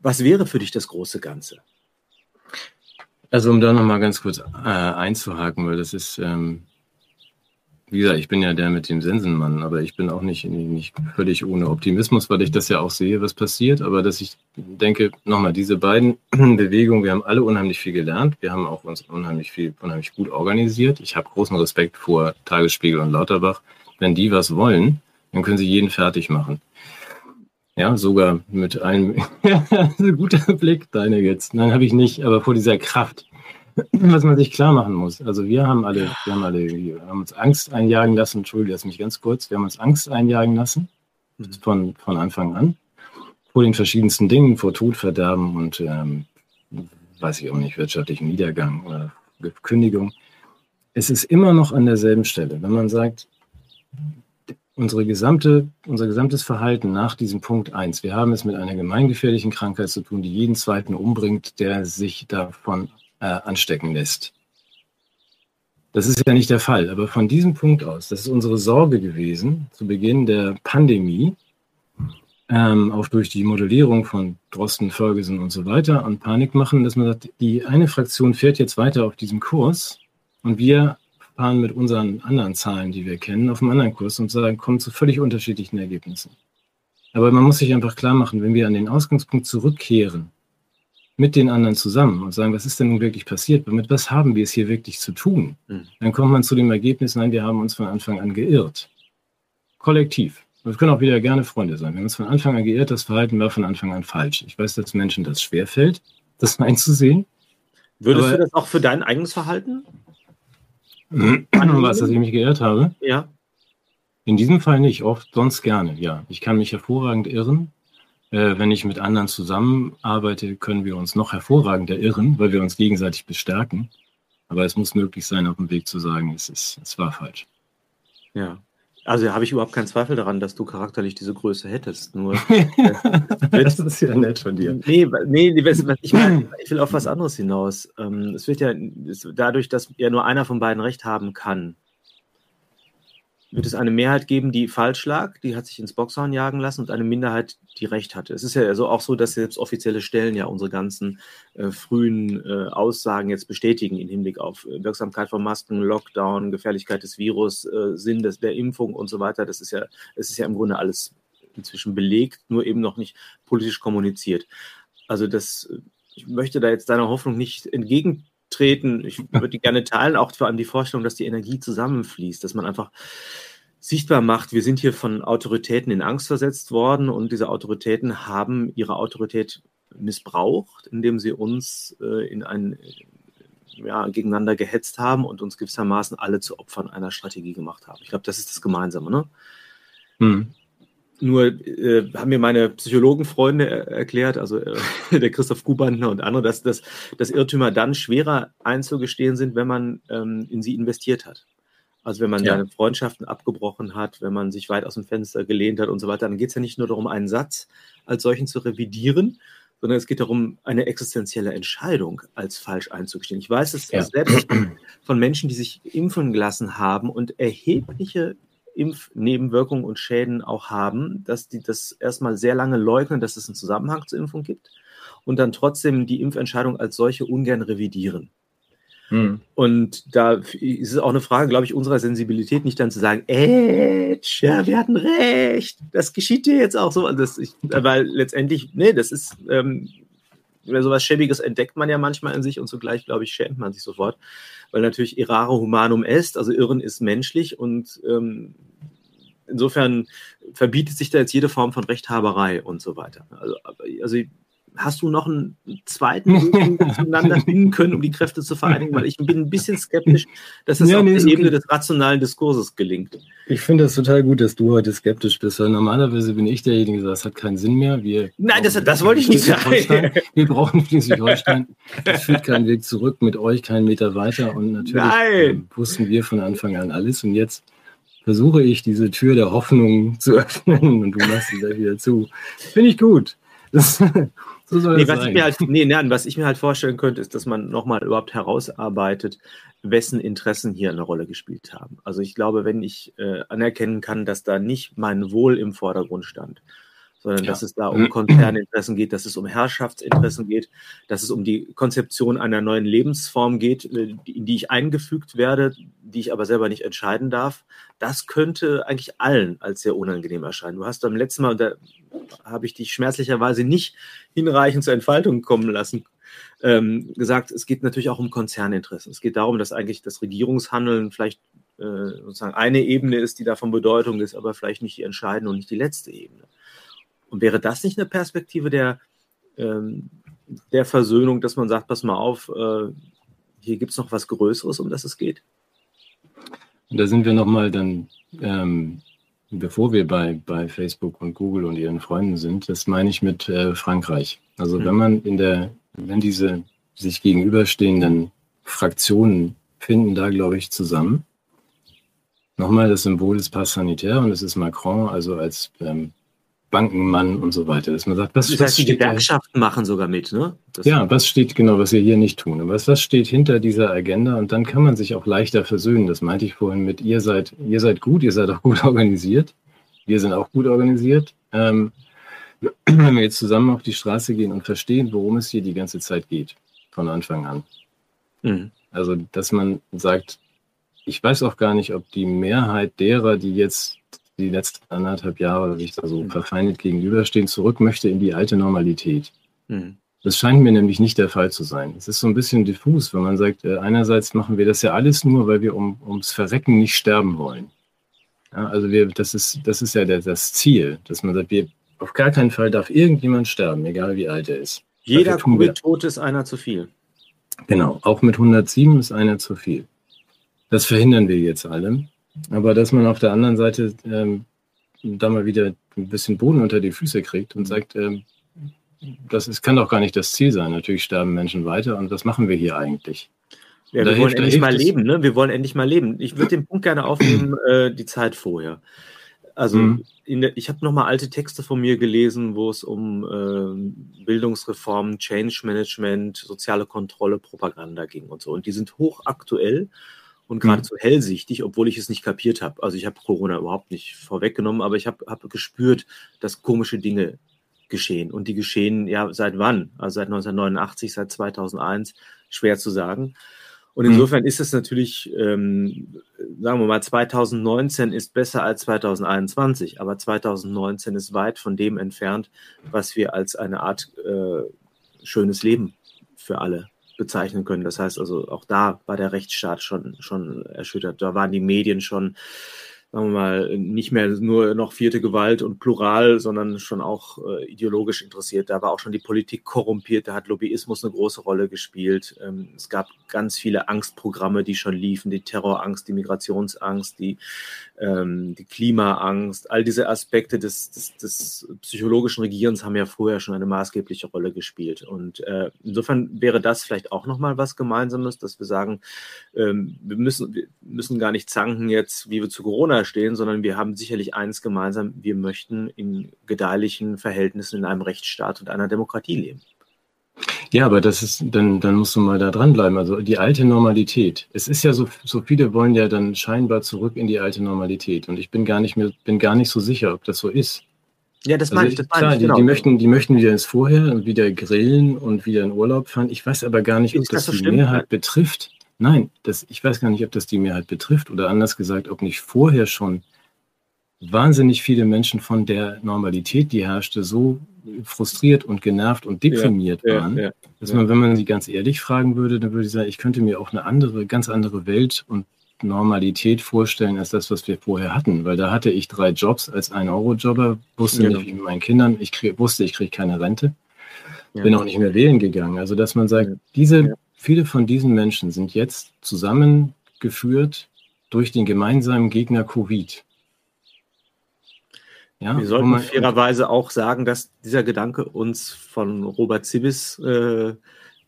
was wäre für dich das große Ganze? Also um da nochmal ganz kurz äh, einzuhaken, weil das ist, ähm, wie gesagt, ich bin ja der mit dem Sensenmann, aber ich bin auch nicht, nicht völlig ohne Optimismus, weil ich das ja auch sehe, was passiert. Aber dass ich denke, nochmal, diese beiden Bewegungen, wir haben alle unheimlich viel gelernt. Wir haben auch uns unheimlich viel, unheimlich gut organisiert. Ich habe großen Respekt vor Tagesspiegel und Lauterbach. Wenn die was wollen, dann können sie jeden fertig machen. Ja, sogar mit einem, guter Blick, deine jetzt. Nein, habe ich nicht, aber vor dieser Kraft was man sich klar machen muss. Also wir haben alle, wir haben alle, wir haben uns Angst einjagen lassen, entschuldige das mich ganz kurz, wir haben uns Angst einjagen lassen mhm. von, von Anfang an. Vor den verschiedensten Dingen, vor Todverderben und ähm, weiß ich auch nicht, wirtschaftlichen Niedergang oder Kündigung. Es ist immer noch an derselben Stelle. Wenn man sagt, unsere gesamte, unser gesamtes Verhalten nach diesem Punkt 1, wir haben es mit einer gemeingefährlichen Krankheit zu tun, die jeden zweiten umbringt, der sich davon äh, anstecken lässt. Das ist ja nicht der Fall, aber von diesem Punkt aus, das ist unsere Sorge gewesen zu Beginn der Pandemie, ähm, auch durch die Modellierung von Drosten, Ferguson und so weiter und Panik machen, dass man sagt, die eine Fraktion fährt jetzt weiter auf diesem Kurs und wir fahren mit unseren anderen Zahlen, die wir kennen, auf einem anderen Kurs und sagen, kommen zu völlig unterschiedlichen Ergebnissen. Aber man muss sich einfach klar machen, wenn wir an den Ausgangspunkt zurückkehren, mit den anderen zusammen und sagen, was ist denn nun wirklich passiert? Mit was haben wir es hier wirklich zu tun? Mhm. Dann kommt man zu dem Ergebnis, nein, wir haben uns von Anfang an geirrt. Kollektiv. Wir können auch wieder gerne Freunde sein. Wir haben uns von Anfang an geirrt, das Verhalten war von Anfang an falsch. Ich weiß, dass Menschen das schwerfällt, das einzusehen. Würdest du das auch für dein eigenes Verhalten? Was, dass ich mich geirrt habe? Ja. In diesem Fall nicht, oft sonst gerne, ja. Ich kann mich hervorragend irren. Äh, wenn ich mit anderen zusammenarbeite, können wir uns noch hervorragender irren, weil wir uns gegenseitig bestärken. Aber es muss möglich sein, auf dem Weg zu sagen, es, ist, es war falsch. Ja. Also habe ich überhaupt keinen Zweifel daran, dass du charakterlich diese Größe hättest. Nur das ist ja nett von dir. Nee, nee ich, meine, ich will auf was anderes hinaus. Ähm, es wird ja dadurch, dass ja nur einer von beiden Recht haben kann, wird es eine Mehrheit geben, die falsch lag, die hat sich ins Boxhorn jagen lassen und eine Minderheit, die recht hatte. Es ist ja also auch so, dass selbst offizielle Stellen ja unsere ganzen äh, frühen äh, Aussagen jetzt bestätigen im Hinblick auf äh, Wirksamkeit von Masken, Lockdown, Gefährlichkeit des Virus, äh, Sinn des, der Impfung und so weiter. Das ist ja, es ist ja im Grunde alles inzwischen belegt, nur eben noch nicht politisch kommuniziert. Also das, ich möchte da jetzt deiner Hoffnung nicht entgegen treten. Ich würde die gerne teilen, auch vor allem die Vorstellung, dass die Energie zusammenfließt, dass man einfach sichtbar macht, wir sind hier von Autoritäten in Angst versetzt worden und diese Autoritäten haben ihre Autorität missbraucht, indem sie uns äh, in ein ja, gegeneinander gehetzt haben und uns gewissermaßen alle zu Opfern einer Strategie gemacht haben. Ich glaube, das ist das Gemeinsame. Ne? Hm. Nur äh, haben mir meine Psychologenfreunde er erklärt, also äh, der Christoph Kubandner und andere, dass, dass, dass Irrtümer dann schwerer einzugestehen sind, wenn man ähm, in sie investiert hat. Also wenn man ja. seine Freundschaften abgebrochen hat, wenn man sich weit aus dem Fenster gelehnt hat und so weiter, dann geht es ja nicht nur darum, einen Satz als solchen zu revidieren, sondern es geht darum, eine existenzielle Entscheidung als falsch einzugestehen. Ich weiß es ja. selbst von Menschen, die sich impfen gelassen haben und erhebliche Impfnebenwirkungen und Schäden auch haben, dass die das erstmal sehr lange leugnen, dass es einen Zusammenhang zur Impfung gibt und dann trotzdem die Impfentscheidung als solche ungern revidieren. Hm. Und da ist es auch eine Frage, glaube ich, unserer Sensibilität, nicht dann zu sagen, äh, tja, wir hatten recht, das geschieht dir jetzt auch so. Das, ich, weil letztendlich, nee, das ist, ähm, sowas Schäbiges entdeckt man ja manchmal in sich und zugleich, glaube ich, schämt man sich sofort, weil natürlich errare humanum est, also Irren ist menschlich und ähm, insofern verbietet sich da jetzt jede Form von Rechthaberei und so weiter. Also, also hast du noch einen zweiten Weg zueinander finden können, um die Kräfte zu vereinigen? Weil ich bin ein bisschen skeptisch, dass es ja, auf nee, der okay. Ebene des rationalen Diskurses gelingt. Ich finde es total gut, dass du heute skeptisch bist, weil normalerweise bin ich derjenige, der sagt, das hat keinen Sinn mehr. Wir Nein, das, das wollte ich nicht sagen. Wir brauchen Schleswig-Holstein. Es führt keinen Weg zurück, mit euch keinen Meter weiter. Und natürlich äh, wussten wir von Anfang an alles. Und jetzt versuche ich, diese Tür der Hoffnung zu öffnen und du machst sie da wieder zu. Finde ich gut. Das, so soll nee, was sein. Ich mir halt, nee, nein, was ich mir halt vorstellen könnte, ist, dass man nochmal überhaupt herausarbeitet, wessen Interessen hier eine Rolle gespielt haben. Also ich glaube, wenn ich äh, anerkennen kann, dass da nicht mein Wohl im Vordergrund stand, sondern ja. dass es da um Konzerninteressen geht, dass es um Herrschaftsinteressen geht, dass es um die Konzeption einer neuen Lebensform geht, äh, in die ich eingefügt werde, die ich aber selber nicht entscheiden darf, das könnte eigentlich allen als sehr unangenehm erscheinen. Du hast beim letzten Mal, da habe ich dich schmerzlicherweise nicht hinreichend zur Entfaltung kommen lassen, ähm, gesagt, es geht natürlich auch um Konzerninteressen. Es geht darum, dass eigentlich das Regierungshandeln vielleicht äh, sozusagen eine Ebene ist, die da von Bedeutung ist, aber vielleicht nicht die entscheidende und nicht die letzte Ebene. Und wäre das nicht eine Perspektive der, ähm, der Versöhnung, dass man sagt, pass mal auf, äh, hier gibt es noch was Größeres, um das es geht? Und da sind wir nochmal dann, ähm, bevor wir bei, bei Facebook und Google und ihren Freunden sind, das meine ich mit äh, Frankreich. Also mhm. wenn man in der, wenn diese sich gegenüberstehenden Fraktionen finden da, glaube ich, zusammen. Nochmal, das Symbol ist Pass Sanitaire und es ist Macron, also als ähm, Bankenmann und so weiter. Dass man sagt, was, das heißt, die Gewerkschaften da? machen sogar mit, ne? Das ja, was steht genau, was wir hier nicht tun. Aber was, was steht hinter dieser Agenda? Und dann kann man sich auch leichter versöhnen. Das meinte ich vorhin mit, ihr seid, ihr seid gut, ihr seid auch gut organisiert. Wir sind auch gut organisiert. Ähm, wenn wir jetzt zusammen auf die Straße gehen und verstehen, worum es hier die ganze Zeit geht, von Anfang an. Mhm. Also, dass man sagt, ich weiß auch gar nicht, ob die Mehrheit derer, die jetzt die letzten anderthalb Jahre sich da so mhm. verfeindet gegenüberstehen, zurück möchte in die alte Normalität. Mhm. Das scheint mir nämlich nicht der Fall zu sein. Es ist so ein bisschen diffus, wenn man sagt, äh, einerseits machen wir das ja alles nur, weil wir um, ums Verrecken nicht sterben wollen. Ja, also wir, das ist, das ist ja der, das Ziel, dass man sagt, wir, auf gar keinen Fall darf irgendjemand sterben, egal wie alt er ist. Jeder Covid-Tote ist einer zu viel. Genau, auch mit 107 ist einer zu viel. Das verhindern wir jetzt alle. Aber dass man auf der anderen Seite ähm, da mal wieder ein bisschen Boden unter die Füße kriegt und sagt, ähm, das ist, kann doch gar nicht das Ziel sein. Natürlich sterben Menschen weiter und was machen wir hier eigentlich? Ja, wir wollen endlich mal leben, ne? Wir wollen endlich mal leben. Ich würde den Punkt gerne aufnehmen, äh, die Zeit vorher. Also mhm. der, ich habe nochmal alte Texte von mir gelesen, wo es um äh, Bildungsreform, Change Management, soziale Kontrolle, Propaganda ging und so. Und die sind hochaktuell und geradezu mhm. hellsichtig, obwohl ich es nicht kapiert habe. Also ich habe Corona überhaupt nicht vorweggenommen, aber ich habe hab gespürt, dass komische Dinge geschehen. Und die geschehen ja seit wann? Also seit 1989, seit 2001, schwer zu sagen. Und mhm. insofern ist es natürlich, ähm, sagen wir mal, 2019 ist besser als 2021, aber 2019 ist weit von dem entfernt, was wir als eine Art äh, schönes Leben für alle bezeichnen können. Das heißt also, auch da war der Rechtsstaat schon, schon erschüttert. Da waren die Medien schon sagen wir mal, nicht mehr nur noch vierte Gewalt und plural, sondern schon auch äh, ideologisch interessiert. Da war auch schon die Politik korrumpiert, da hat Lobbyismus eine große Rolle gespielt. Ähm, es gab ganz viele Angstprogramme, die schon liefen, die Terrorangst, die Migrationsangst, die, ähm, die Klimaangst, all diese Aspekte des, des, des psychologischen Regierens haben ja vorher schon eine maßgebliche Rolle gespielt. Und äh, insofern wäre das vielleicht auch nochmal was Gemeinsames, dass wir sagen, ähm, wir müssen, wir müssen gar nicht zanken jetzt, wie wir zu Corona stehen, sondern wir haben sicherlich eins gemeinsam, wir möchten in gedeihlichen Verhältnissen in einem Rechtsstaat und einer Demokratie leben. Ja, aber das ist, dann, dann musst du mal da dranbleiben. Also die alte Normalität. Es ist ja so, so viele wollen ja dann scheinbar zurück in die alte Normalität. Und ich bin gar nicht mehr, bin gar nicht so sicher, ob das so ist. Ja, das meine also, ich, das meine klar, ich, genau. die, die, möchten, die möchten wieder ins Vorher und wieder grillen und wieder in Urlaub fahren. Ich weiß aber gar nicht, ob das, das die Mehrheit betrifft. Nein, das, ich weiß gar nicht, ob das die Mehrheit betrifft oder anders gesagt, ob nicht vorher schon wahnsinnig viele Menschen von der Normalität, die herrschte, so frustriert und genervt und deprimiert ja, waren, ja, ja, dass man, wenn man sie ganz ehrlich fragen würde, dann würde ich sagen, ich könnte mir auch eine andere, ganz andere Welt und Normalität vorstellen als das, was wir vorher hatten, weil da hatte ich drei Jobs als ein Euro-Jobber, wusste genau. nicht wie mit meinen Kindern, ich krieg, wusste, ich kriege keine Rente, bin auch nicht mehr wählen gegangen. Also dass man sagt, diese Viele von diesen Menschen sind jetzt zusammengeführt durch den gemeinsamen Gegner Covid. Ja, Wir sollten man, fairerweise auch sagen, dass dieser Gedanke uns von Robert Zibis äh,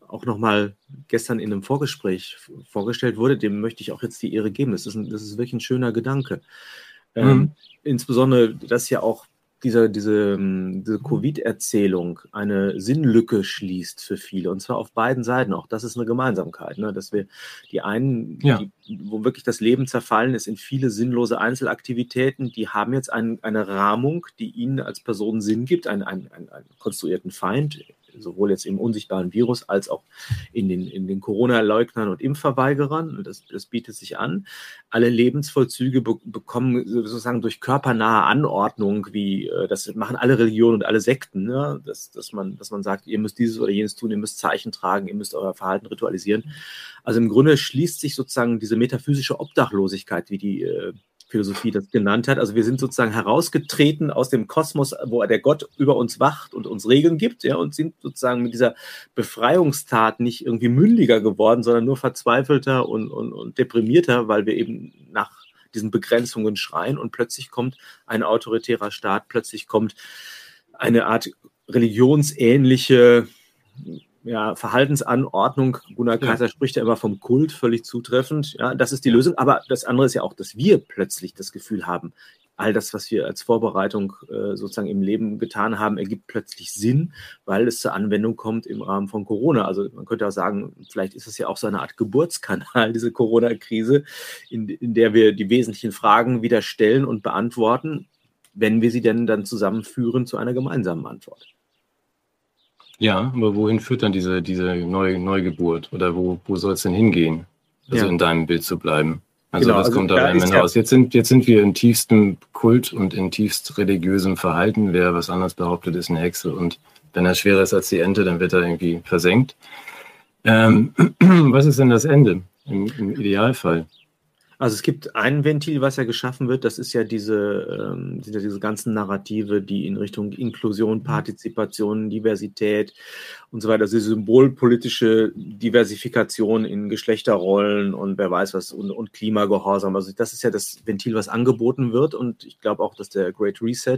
auch nochmal gestern in einem Vorgespräch vorgestellt wurde. Dem möchte ich auch jetzt die Ehre geben. Das ist, ein, das ist wirklich ein schöner Gedanke. Ähm, mhm. Insbesondere, dass ja auch dieser, diese, ähm, diese Covid-Erzählung eine Sinnlücke schließt für viele. Und zwar auf beiden Seiten. Auch das ist eine Gemeinsamkeit, ne? dass wir die einen, ja. die, wo wirklich das Leben zerfallen ist in viele sinnlose Einzelaktivitäten, die haben jetzt ein, eine Rahmung, die ihnen als Person Sinn gibt, einen, einen, einen, einen konstruierten Feind, sowohl jetzt im unsichtbaren Virus als auch in den, in den Corona-Leugnern und Impfverweigerern. Das, das bietet sich an. Alle Lebensvollzüge be bekommen sozusagen durch körpernahe Anordnung, wie äh, das machen alle Religionen und alle Sekten, ne? dass, dass, man, dass man sagt, ihr müsst dieses oder jenes tun, ihr müsst Zeichen tragen, ihr müsst euer Verhalten ritualisieren. Also im Grunde schließt sich sozusagen diese metaphysische Obdachlosigkeit, wie die äh, Philosophie das genannt hat. Also wir sind sozusagen herausgetreten aus dem Kosmos, wo der Gott über uns wacht und uns Regeln gibt, ja, und sind sozusagen mit dieser Befreiungstat nicht irgendwie mündiger geworden, sondern nur verzweifelter und, und, und deprimierter, weil wir eben nach diesen Begrenzungen schreien und plötzlich kommt ein autoritärer Staat, plötzlich kommt eine Art religionsähnliche ja, Verhaltensanordnung. Gunnar Kaiser ja. spricht ja immer vom Kult, völlig zutreffend. Ja, das ist die Lösung. Aber das andere ist ja auch, dass wir plötzlich das Gefühl haben, all das, was wir als Vorbereitung äh, sozusagen im Leben getan haben, ergibt plötzlich Sinn, weil es zur Anwendung kommt im Rahmen von Corona. Also man könnte auch sagen, vielleicht ist es ja auch so eine Art Geburtskanal, diese Corona-Krise, in, in der wir die wesentlichen Fragen wieder stellen und beantworten, wenn wir sie denn dann zusammenführen zu einer gemeinsamen Antwort. Ja, aber wohin führt dann diese, diese Neu Neugeburt? Oder wo, wo soll es denn hingehen? Also ja. in deinem Bild zu bleiben. Also genau, was also kommt dabei am Ende raus? Jetzt sind, jetzt sind wir in tiefstem Kult und in tiefst religiösem Verhalten. Wer was anderes behauptet, ist eine Hexe. Und wenn er schwerer ist als die Ente, dann wird er irgendwie versenkt. Ähm, was ist denn das Ende im, im Idealfall? Also es gibt ein Ventil, was ja geschaffen wird, das ist ja diese, ähm, diese, diese ganzen Narrative, die in Richtung Inklusion, mhm. Partizipation, Diversität und so weiter, also symbolpolitische Diversifikation in Geschlechterrollen und wer weiß was und, und Klimagehorsam. Also das ist ja das Ventil, was angeboten wird und ich glaube auch, dass der Great Reset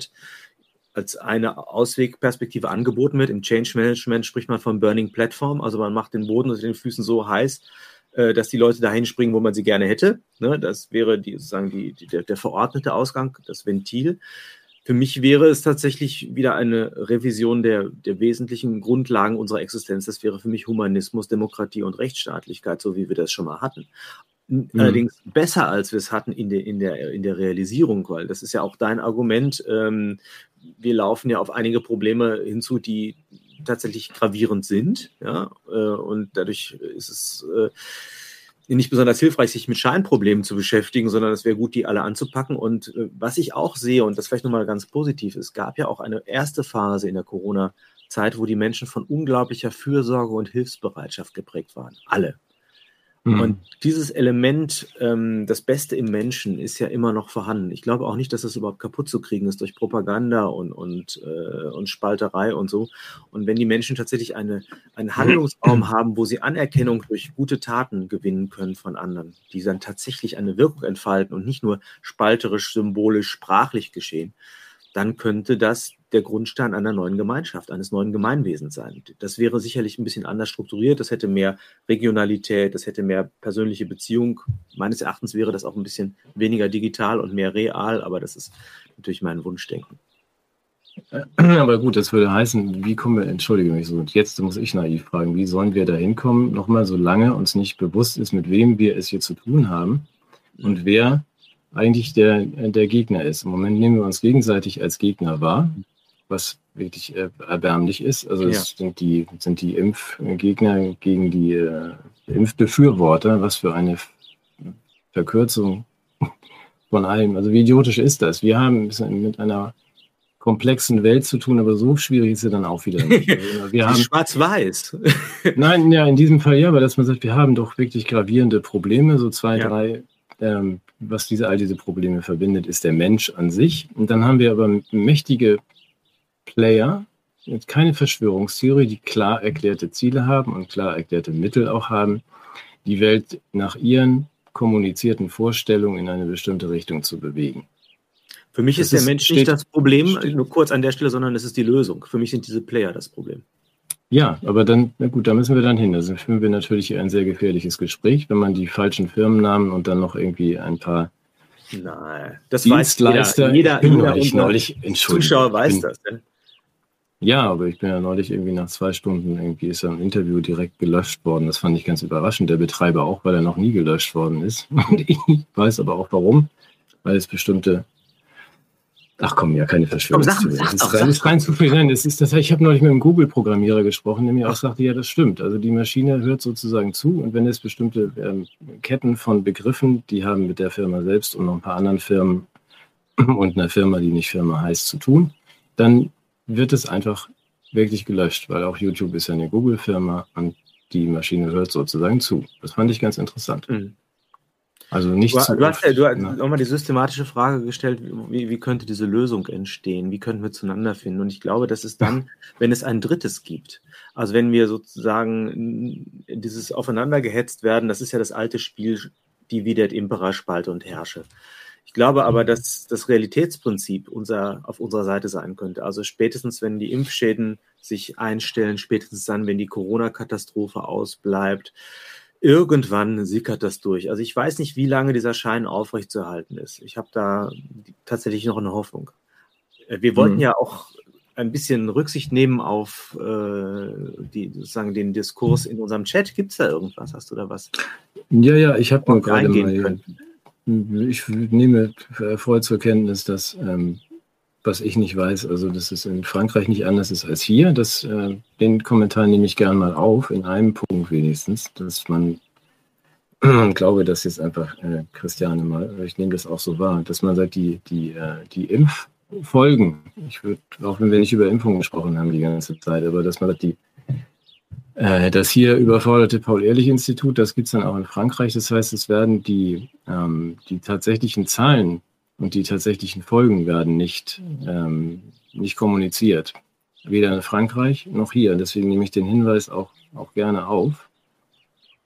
als eine Auswegperspektive angeboten wird. Im Change Management spricht man von Burning Platform, also man macht den Boden unter den Füßen so heiß, äh, dass die Leute dahin springen, wo man sie gerne hätte. Ne? Das wäre die, sozusagen die, die, der, der verordnete Ausgang, das Ventil. Für mich wäre es tatsächlich wieder eine Revision der, der wesentlichen Grundlagen unserer Existenz. Das wäre für mich Humanismus, Demokratie und Rechtsstaatlichkeit, so wie wir das schon mal hatten. Mhm. Allerdings besser, als wir es hatten in der, in, der, in der Realisierung, weil das ist ja auch dein Argument. Ähm, wir laufen ja auf einige Probleme hinzu, die tatsächlich gravierend sind. Ja? Äh, und dadurch ist es äh, nicht besonders hilfreich, sich mit Scheinproblemen zu beschäftigen, sondern es wäre gut, die alle anzupacken. Und äh, was ich auch sehe, und das vielleicht nochmal ganz positiv, es gab ja auch eine erste Phase in der Corona-Zeit, wo die Menschen von unglaublicher Fürsorge und Hilfsbereitschaft geprägt waren. Alle. Mhm. Und dieses Element, ähm, das Beste im Menschen, ist ja immer noch vorhanden. Ich glaube auch nicht, dass das überhaupt kaputt zu kriegen ist durch Propaganda und, und, äh, und Spalterei und so. Und wenn die Menschen tatsächlich eine, einen Handlungsraum haben, wo sie Anerkennung durch gute Taten gewinnen können von anderen, die dann tatsächlich eine Wirkung entfalten und nicht nur spalterisch, symbolisch, sprachlich geschehen, dann könnte das der Grundstein einer neuen Gemeinschaft, eines neuen Gemeinwesens sein. Das wäre sicherlich ein bisschen anders strukturiert, das hätte mehr Regionalität, das hätte mehr persönliche Beziehung. Meines Erachtens wäre das auch ein bisschen weniger digital und mehr real, aber das ist natürlich mein Wunschdenken. Aber gut, das würde heißen, wie kommen wir, entschuldige mich so, jetzt muss ich naiv fragen, wie sollen wir da hinkommen, nochmal, solange uns nicht bewusst ist, mit wem wir es hier zu tun haben und wer eigentlich der, der Gegner ist. Im Moment nehmen wir uns gegenseitig als Gegner wahr was wirklich äh, erbärmlich ist. Also es ja. sind die, sind die Impfgegner gegen die äh, Impfbefürworter. Was für eine Verkürzung von allem. Also wie idiotisch ist das? Wir haben mit einer komplexen Welt zu tun, aber so schwierig ist sie dann auch wieder nicht. Also wir haben schwarz-weiß. Nein, ja, in diesem Fall ja, aber dass man sagt, wir haben doch wirklich gravierende Probleme, so zwei, ja. drei. Ähm, was diese, all diese Probleme verbindet, ist der Mensch an sich. Und dann haben wir aber mächtige Player, keine Verschwörungstheorie, die klar erklärte Ziele haben und klar erklärte Mittel auch haben, die Welt nach ihren kommunizierten Vorstellungen in eine bestimmte Richtung zu bewegen. Für mich das ist der Mensch steht, nicht das Problem, steht, nur kurz an der Stelle, sondern es ist die Lösung. Für mich sind diese Player das Problem. Ja, aber dann, na gut, da müssen wir dann hin. Da führen wir natürlich ein sehr gefährliches Gespräch, wenn man die falschen Firmennamen und dann noch irgendwie ein paar Nein, das weiß jeder. Jeder, jeder, neulich, Zuschauer weiß das. Ne? Ja, aber ich bin ja neulich irgendwie nach zwei Stunden irgendwie ist ein Interview direkt gelöscht worden. Das fand ich ganz überraschend. Der Betreiber auch, weil er noch nie gelöscht worden ist. Und ich weiß aber auch warum, weil es bestimmte Ach komm, ja, keine Verschwörungstheorie. Das ist rein, ist rein zufällig. Nein, es ist das, ich habe neulich mit einem Google-Programmierer gesprochen, der mir auch sagte, ja, das stimmt. Also die Maschine hört sozusagen zu und wenn es bestimmte ähm, Ketten von Begriffen, die haben mit der Firma selbst und noch ein paar anderen Firmen und einer Firma, die nicht Firma heißt, zu tun, dann wird es einfach wirklich gelöscht, weil auch YouTube ist ja eine Google-Firma und die Maschine hört sozusagen zu. Das fand ich ganz interessant. Mhm. Also nicht du, zu du hast ja du ne? nochmal die systematische Frage gestellt, wie, wie könnte diese Lösung entstehen? Wie könnten wir zueinander finden? Und ich glaube, das ist dann, wenn es ein drittes gibt. Also wenn wir sozusagen dieses aufeinander gehetzt werden, das ist ja das alte Spiel, Dividet Impera, Spalte und Herrsche. Ich glaube aber, dass das Realitätsprinzip unser, auf unserer Seite sein könnte. Also spätestens, wenn die Impfschäden sich einstellen, spätestens dann, wenn die Corona-Katastrophe ausbleibt, irgendwann sickert das durch. Also ich weiß nicht, wie lange dieser Schein aufrechtzuerhalten ist. Ich habe da tatsächlich noch eine Hoffnung. Äh, wir wollten mhm. ja auch ein bisschen Rücksicht nehmen auf äh, die, sozusagen den Diskurs in unserem Chat. Gibt es da irgendwas? Hast du da was? Ja, ja, ich habe mal gerade mal. Ich nehme erfreut zur Kenntnis, dass ähm, was ich nicht weiß, also dass es in Frankreich nicht anders ist als hier. Das, äh, den Kommentar nehme ich gern mal auf, in einem Punkt wenigstens, dass man, ich glaube, dass jetzt einfach äh, Christiane mal, ich nehme das auch so wahr, dass man sagt, die, die, äh, die Impffolgen, ich würde, auch wenn wir nicht über Impfungen gesprochen haben die ganze Zeit, aber dass man sagt, die, äh, das hier überforderte Paul-Ehrlich-Institut, das gibt es dann auch in Frankreich. Das heißt, es werden die, ähm, die tatsächlichen Zahlen und die tatsächlichen Folgen werden nicht, ähm, nicht kommuniziert. Weder in Frankreich noch hier. Deswegen nehme ich den Hinweis auch, auch gerne auf.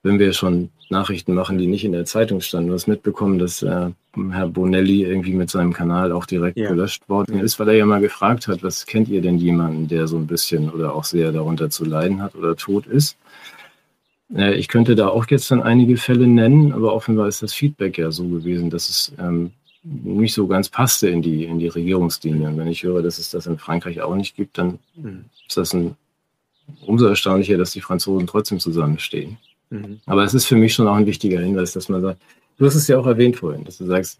Wenn wir schon Nachrichten machen, die nicht in der Zeitung standen. Du hast mitbekommen, dass äh, Herr Bonelli irgendwie mit seinem Kanal auch direkt ja. gelöscht worden ist, weil er ja mal gefragt hat, was kennt ihr denn jemanden, der so ein bisschen oder auch sehr darunter zu leiden hat oder tot ist? Äh, ich könnte da auch jetzt dann einige Fälle nennen, aber offenbar ist das Feedback ja so gewesen, dass es ähm, nicht so ganz passte in die, in die Regierungslinie. Und wenn ich höre, dass es das in Frankreich auch nicht gibt, dann mhm. ist das ein, umso erstaunlicher, dass die Franzosen trotzdem zusammenstehen. Mhm. Aber es ist für mich schon auch ein wichtiger Hinweis, dass man sagt, du hast es ja auch erwähnt vorhin, dass du sagst,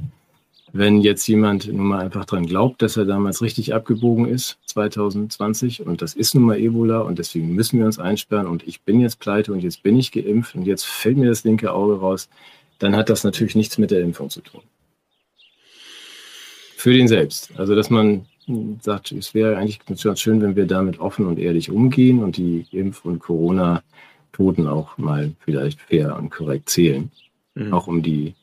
wenn jetzt jemand nun mal einfach dran glaubt, dass er damals richtig abgebogen ist, 2020, und das ist nun mal Ebola und deswegen müssen wir uns einsperren und ich bin jetzt pleite und jetzt bin ich geimpft und jetzt fällt mir das linke Auge raus, dann hat das natürlich nichts mit der Impfung zu tun für den selbst. Also, dass man sagt, es wäre eigentlich ganz schön, wenn wir damit offen und ehrlich umgehen und die Impf- und Corona-Toten auch mal vielleicht fair und korrekt zählen, mhm. auch um die,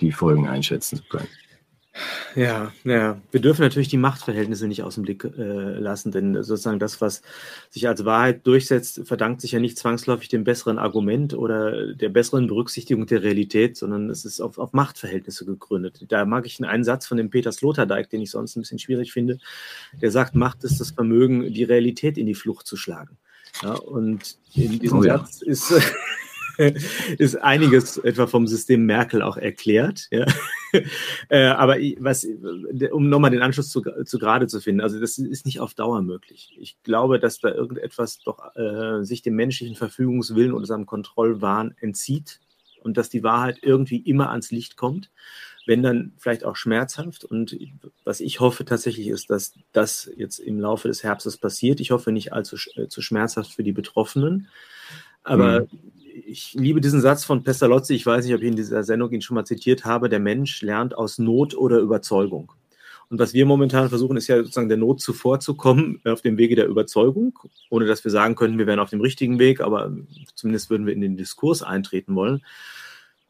die Folgen einschätzen zu können. Ja, ja. Wir dürfen natürlich die Machtverhältnisse nicht aus dem Blick äh, lassen, denn sozusagen das, was sich als Wahrheit durchsetzt, verdankt sich ja nicht zwangsläufig dem besseren Argument oder der besseren Berücksichtigung der Realität, sondern es ist auf, auf Machtverhältnisse gegründet. Da mag ich einen Satz von dem Peter Sloterdijk, den ich sonst ein bisschen schwierig finde, der sagt, Macht ist das Vermögen, die Realität in die Flucht zu schlagen. Ja, und in diesem oh ja. Satz ist ist einiges etwa vom System Merkel auch erklärt. Ja. Äh, aber was, um nochmal den Anschluss zu, zu gerade zu finden, also das ist nicht auf Dauer möglich. Ich glaube, dass da irgendetwas doch äh, sich dem menschlichen Verfügungswillen oder seinem Kontrollwahn entzieht und dass die Wahrheit irgendwie immer ans Licht kommt wenn dann vielleicht auch schmerzhaft. Und was ich hoffe tatsächlich ist, dass das jetzt im Laufe des Herbstes passiert. Ich hoffe nicht allzu äh, zu schmerzhaft für die Betroffenen. Aber mhm ich liebe diesen Satz von Pestalozzi. Ich weiß nicht, ob ich in dieser Sendung ihn schon mal zitiert habe. Der Mensch lernt aus Not oder Überzeugung. Und was wir momentan versuchen, ist ja sozusagen der Not zuvorzukommen auf dem Wege der Überzeugung, ohne dass wir sagen können, wir wären auf dem richtigen Weg, aber zumindest würden wir in den Diskurs eintreten wollen.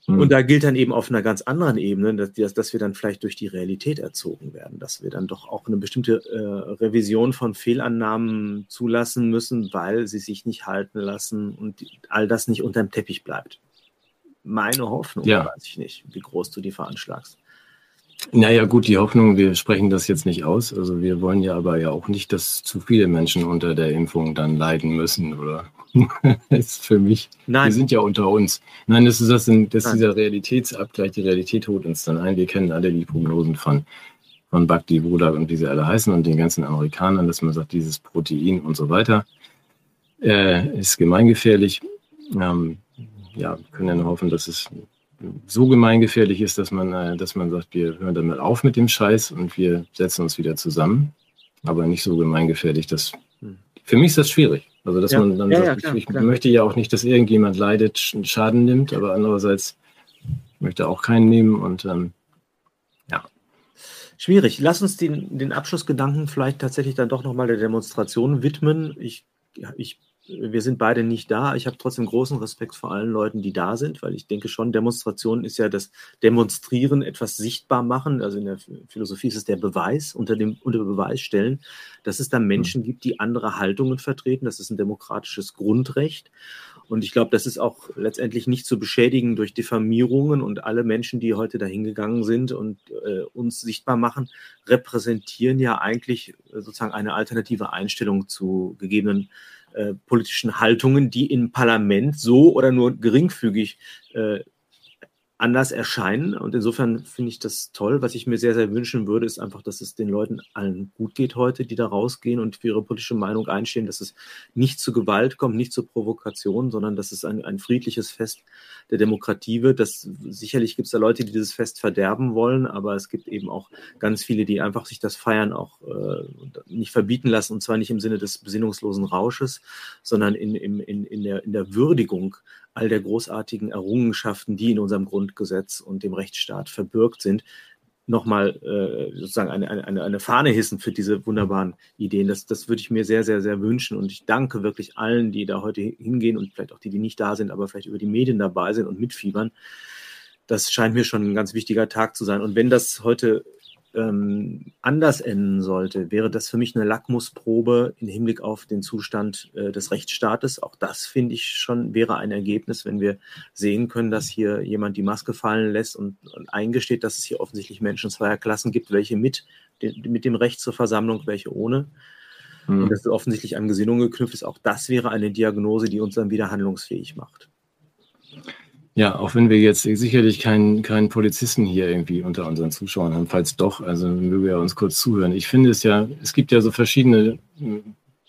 Mhm. Und da gilt dann eben auf einer ganz anderen Ebene, dass, dass, wir dann vielleicht durch die Realität erzogen werden, dass wir dann doch auch eine bestimmte äh, Revision von Fehlannahmen zulassen müssen, weil sie sich nicht halten lassen und all das nicht unterm Teppich bleibt. Meine Hoffnung, ja. weiß ich nicht, wie groß du die veranschlagst. Naja, gut, die Hoffnung, wir sprechen das jetzt nicht aus. Also wir wollen ja aber ja auch nicht, dass zu viele Menschen unter der Impfung dann leiden müssen, oder? das ist für mich. Nein. Wir sind ja unter uns. Nein, das ist, das, das ist dieser Realitätsabgleich. Die Realität holt uns dann ein. Wir kennen alle die Prognosen von, von Bhakti Wodak und wie sie alle heißen und den ganzen Amerikanern, dass man sagt, dieses Protein und so weiter äh, ist gemeingefährlich. Ähm, ja, wir können ja nur hoffen, dass es so gemeingefährlich ist, dass man, äh, dass man sagt, wir hören damit auf mit dem Scheiß und wir setzen uns wieder zusammen. Aber nicht so gemeingefährlich. dass für mich ist das schwierig. Also, dass ja. man dann ja, sagt, ja, klar, ich, ich möchte ja auch nicht, dass irgendjemand leidet, Schaden nimmt, aber andererseits möchte auch keinen nehmen und ähm, ja. Schwierig. Lass uns den, den Abschlussgedanken vielleicht tatsächlich dann doch nochmal der Demonstration widmen. Ich, ich wir sind beide nicht da. Ich habe trotzdem großen Respekt vor allen Leuten, die da sind, weil ich denke schon, Demonstration ist ja das Demonstrieren, etwas sichtbar machen. Also in der Philosophie ist es der Beweis, unter dem unter Beweis stellen, dass es da mhm. Menschen gibt, die andere Haltungen vertreten. Das ist ein demokratisches Grundrecht. Und ich glaube, das ist auch letztendlich nicht zu beschädigen durch Diffamierungen und alle Menschen, die heute dahingegangen sind und äh, uns sichtbar machen, repräsentieren ja eigentlich sozusagen eine alternative Einstellung zu gegebenen äh, politischen Haltungen, die im Parlament so oder nur geringfügig äh, anders erscheinen. Und insofern finde ich das toll. Was ich mir sehr, sehr wünschen würde, ist einfach, dass es den Leuten allen gut geht heute, die da rausgehen und für ihre politische Meinung einstehen, dass es nicht zu Gewalt kommt, nicht zu Provokation, sondern dass es ein, ein friedliches Fest der Demokratie wird. Das, sicherlich gibt es da Leute, die dieses Fest verderben wollen, aber es gibt eben auch ganz viele, die einfach sich das Feiern auch äh, nicht verbieten lassen, und zwar nicht im Sinne des besinnungslosen Rausches, sondern in, in, in, in, der, in der Würdigung all der großartigen Errungenschaften, die in unserem Grundgesetz und dem Rechtsstaat verbürgt sind, nochmal äh, sozusagen eine, eine, eine Fahne hissen für diese wunderbaren Ideen. Das, das würde ich mir sehr, sehr, sehr wünschen. Und ich danke wirklich allen, die da heute hingehen und vielleicht auch die, die nicht da sind, aber vielleicht über die Medien dabei sind und mitfiebern. Das scheint mir schon ein ganz wichtiger Tag zu sein. Und wenn das heute ähm, anders enden sollte, wäre das für mich eine Lackmusprobe im Hinblick auf den Zustand äh, des Rechtsstaates. Auch das finde ich schon wäre ein Ergebnis, wenn wir sehen können, dass hier jemand die Maske fallen lässt und, und eingesteht, dass es hier offensichtlich Menschen zweier Klassen gibt, welche mit, den, mit dem Recht zur Versammlung, welche ohne. Mhm. Und dass es offensichtlich an Gesinnungen geknüpft ist. Auch das wäre eine Diagnose, die uns dann wieder handlungsfähig macht. Ja, auch wenn wir jetzt sicherlich keinen, keinen Polizisten hier irgendwie unter unseren Zuschauern haben, falls doch, also möge er uns kurz zuhören. Ich finde es ja, es gibt ja so verschiedene hm,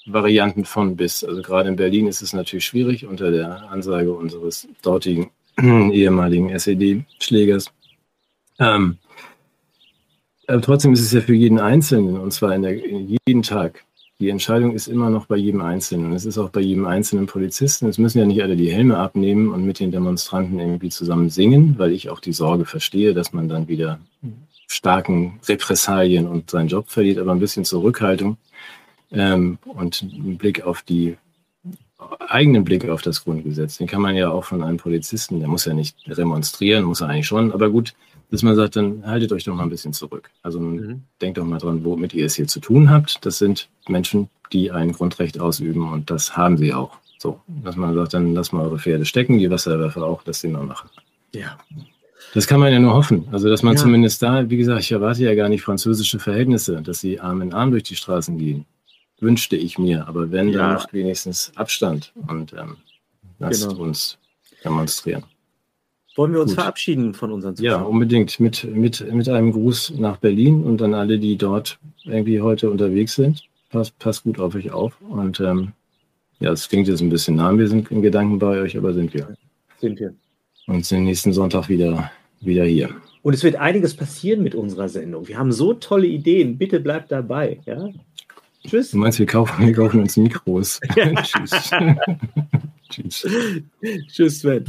Varianten von bis. Also gerade in Berlin ist es natürlich schwierig unter der Ansage unseres dortigen ehemaligen SED-Schlägers. Ähm, aber trotzdem ist es ja für jeden Einzelnen, und zwar in der, in jeden Tag, die Entscheidung ist immer noch bei jedem Einzelnen. Es ist auch bei jedem einzelnen Polizisten. Es müssen ja nicht alle die Helme abnehmen und mit den Demonstranten irgendwie zusammen singen, weil ich auch die Sorge verstehe, dass man dann wieder starken Repressalien und seinen Job verliert, aber ein bisschen Zurückhaltung ähm, und einen Blick auf die eigenen Blick auf das Grundgesetz. Den kann man ja auch von einem Polizisten, der muss ja nicht demonstrieren, muss er eigentlich schon, aber gut, dass man sagt, dann haltet euch doch mal ein bisschen zurück. Also mhm. denkt doch mal dran, womit ihr es hier zu tun habt. Das sind Menschen, die ein Grundrecht ausüben und das haben sie auch. So, dass man sagt, dann lasst mal eure Pferde stecken, die Wasserwerfer auch, dass sie mal machen. Ja. Das kann man ja nur hoffen. Also, dass man ja. zumindest da, wie gesagt, ich erwarte ja gar nicht französische Verhältnisse, dass sie Arm in Arm durch die Straßen gehen. Wünschte ich mir. Aber wenn, ja. dann macht wenigstens Abstand und ähm, lasst genau. uns demonstrieren. Wollen wir uns Gut. verabschieden von unseren Zuschauern? Ja, unbedingt. Mit, mit, mit einem Gruß nach Berlin und an alle, die dort irgendwie heute unterwegs sind. Passt, passt gut auf euch auf. Und ähm, ja, es klingt jetzt ein bisschen nah. Wir sind in Gedanken bei euch, aber sind wir. Sind wir. Und sind nächsten Sonntag wieder, wieder hier. Und es wird einiges passieren mit unserer Sendung. Wir haben so tolle Ideen. Bitte bleibt dabei. Ja? Tschüss. Du meinst, wir kaufen, wir kaufen uns Mikros. Tschüss. Tschüss. Tschüss, Sven.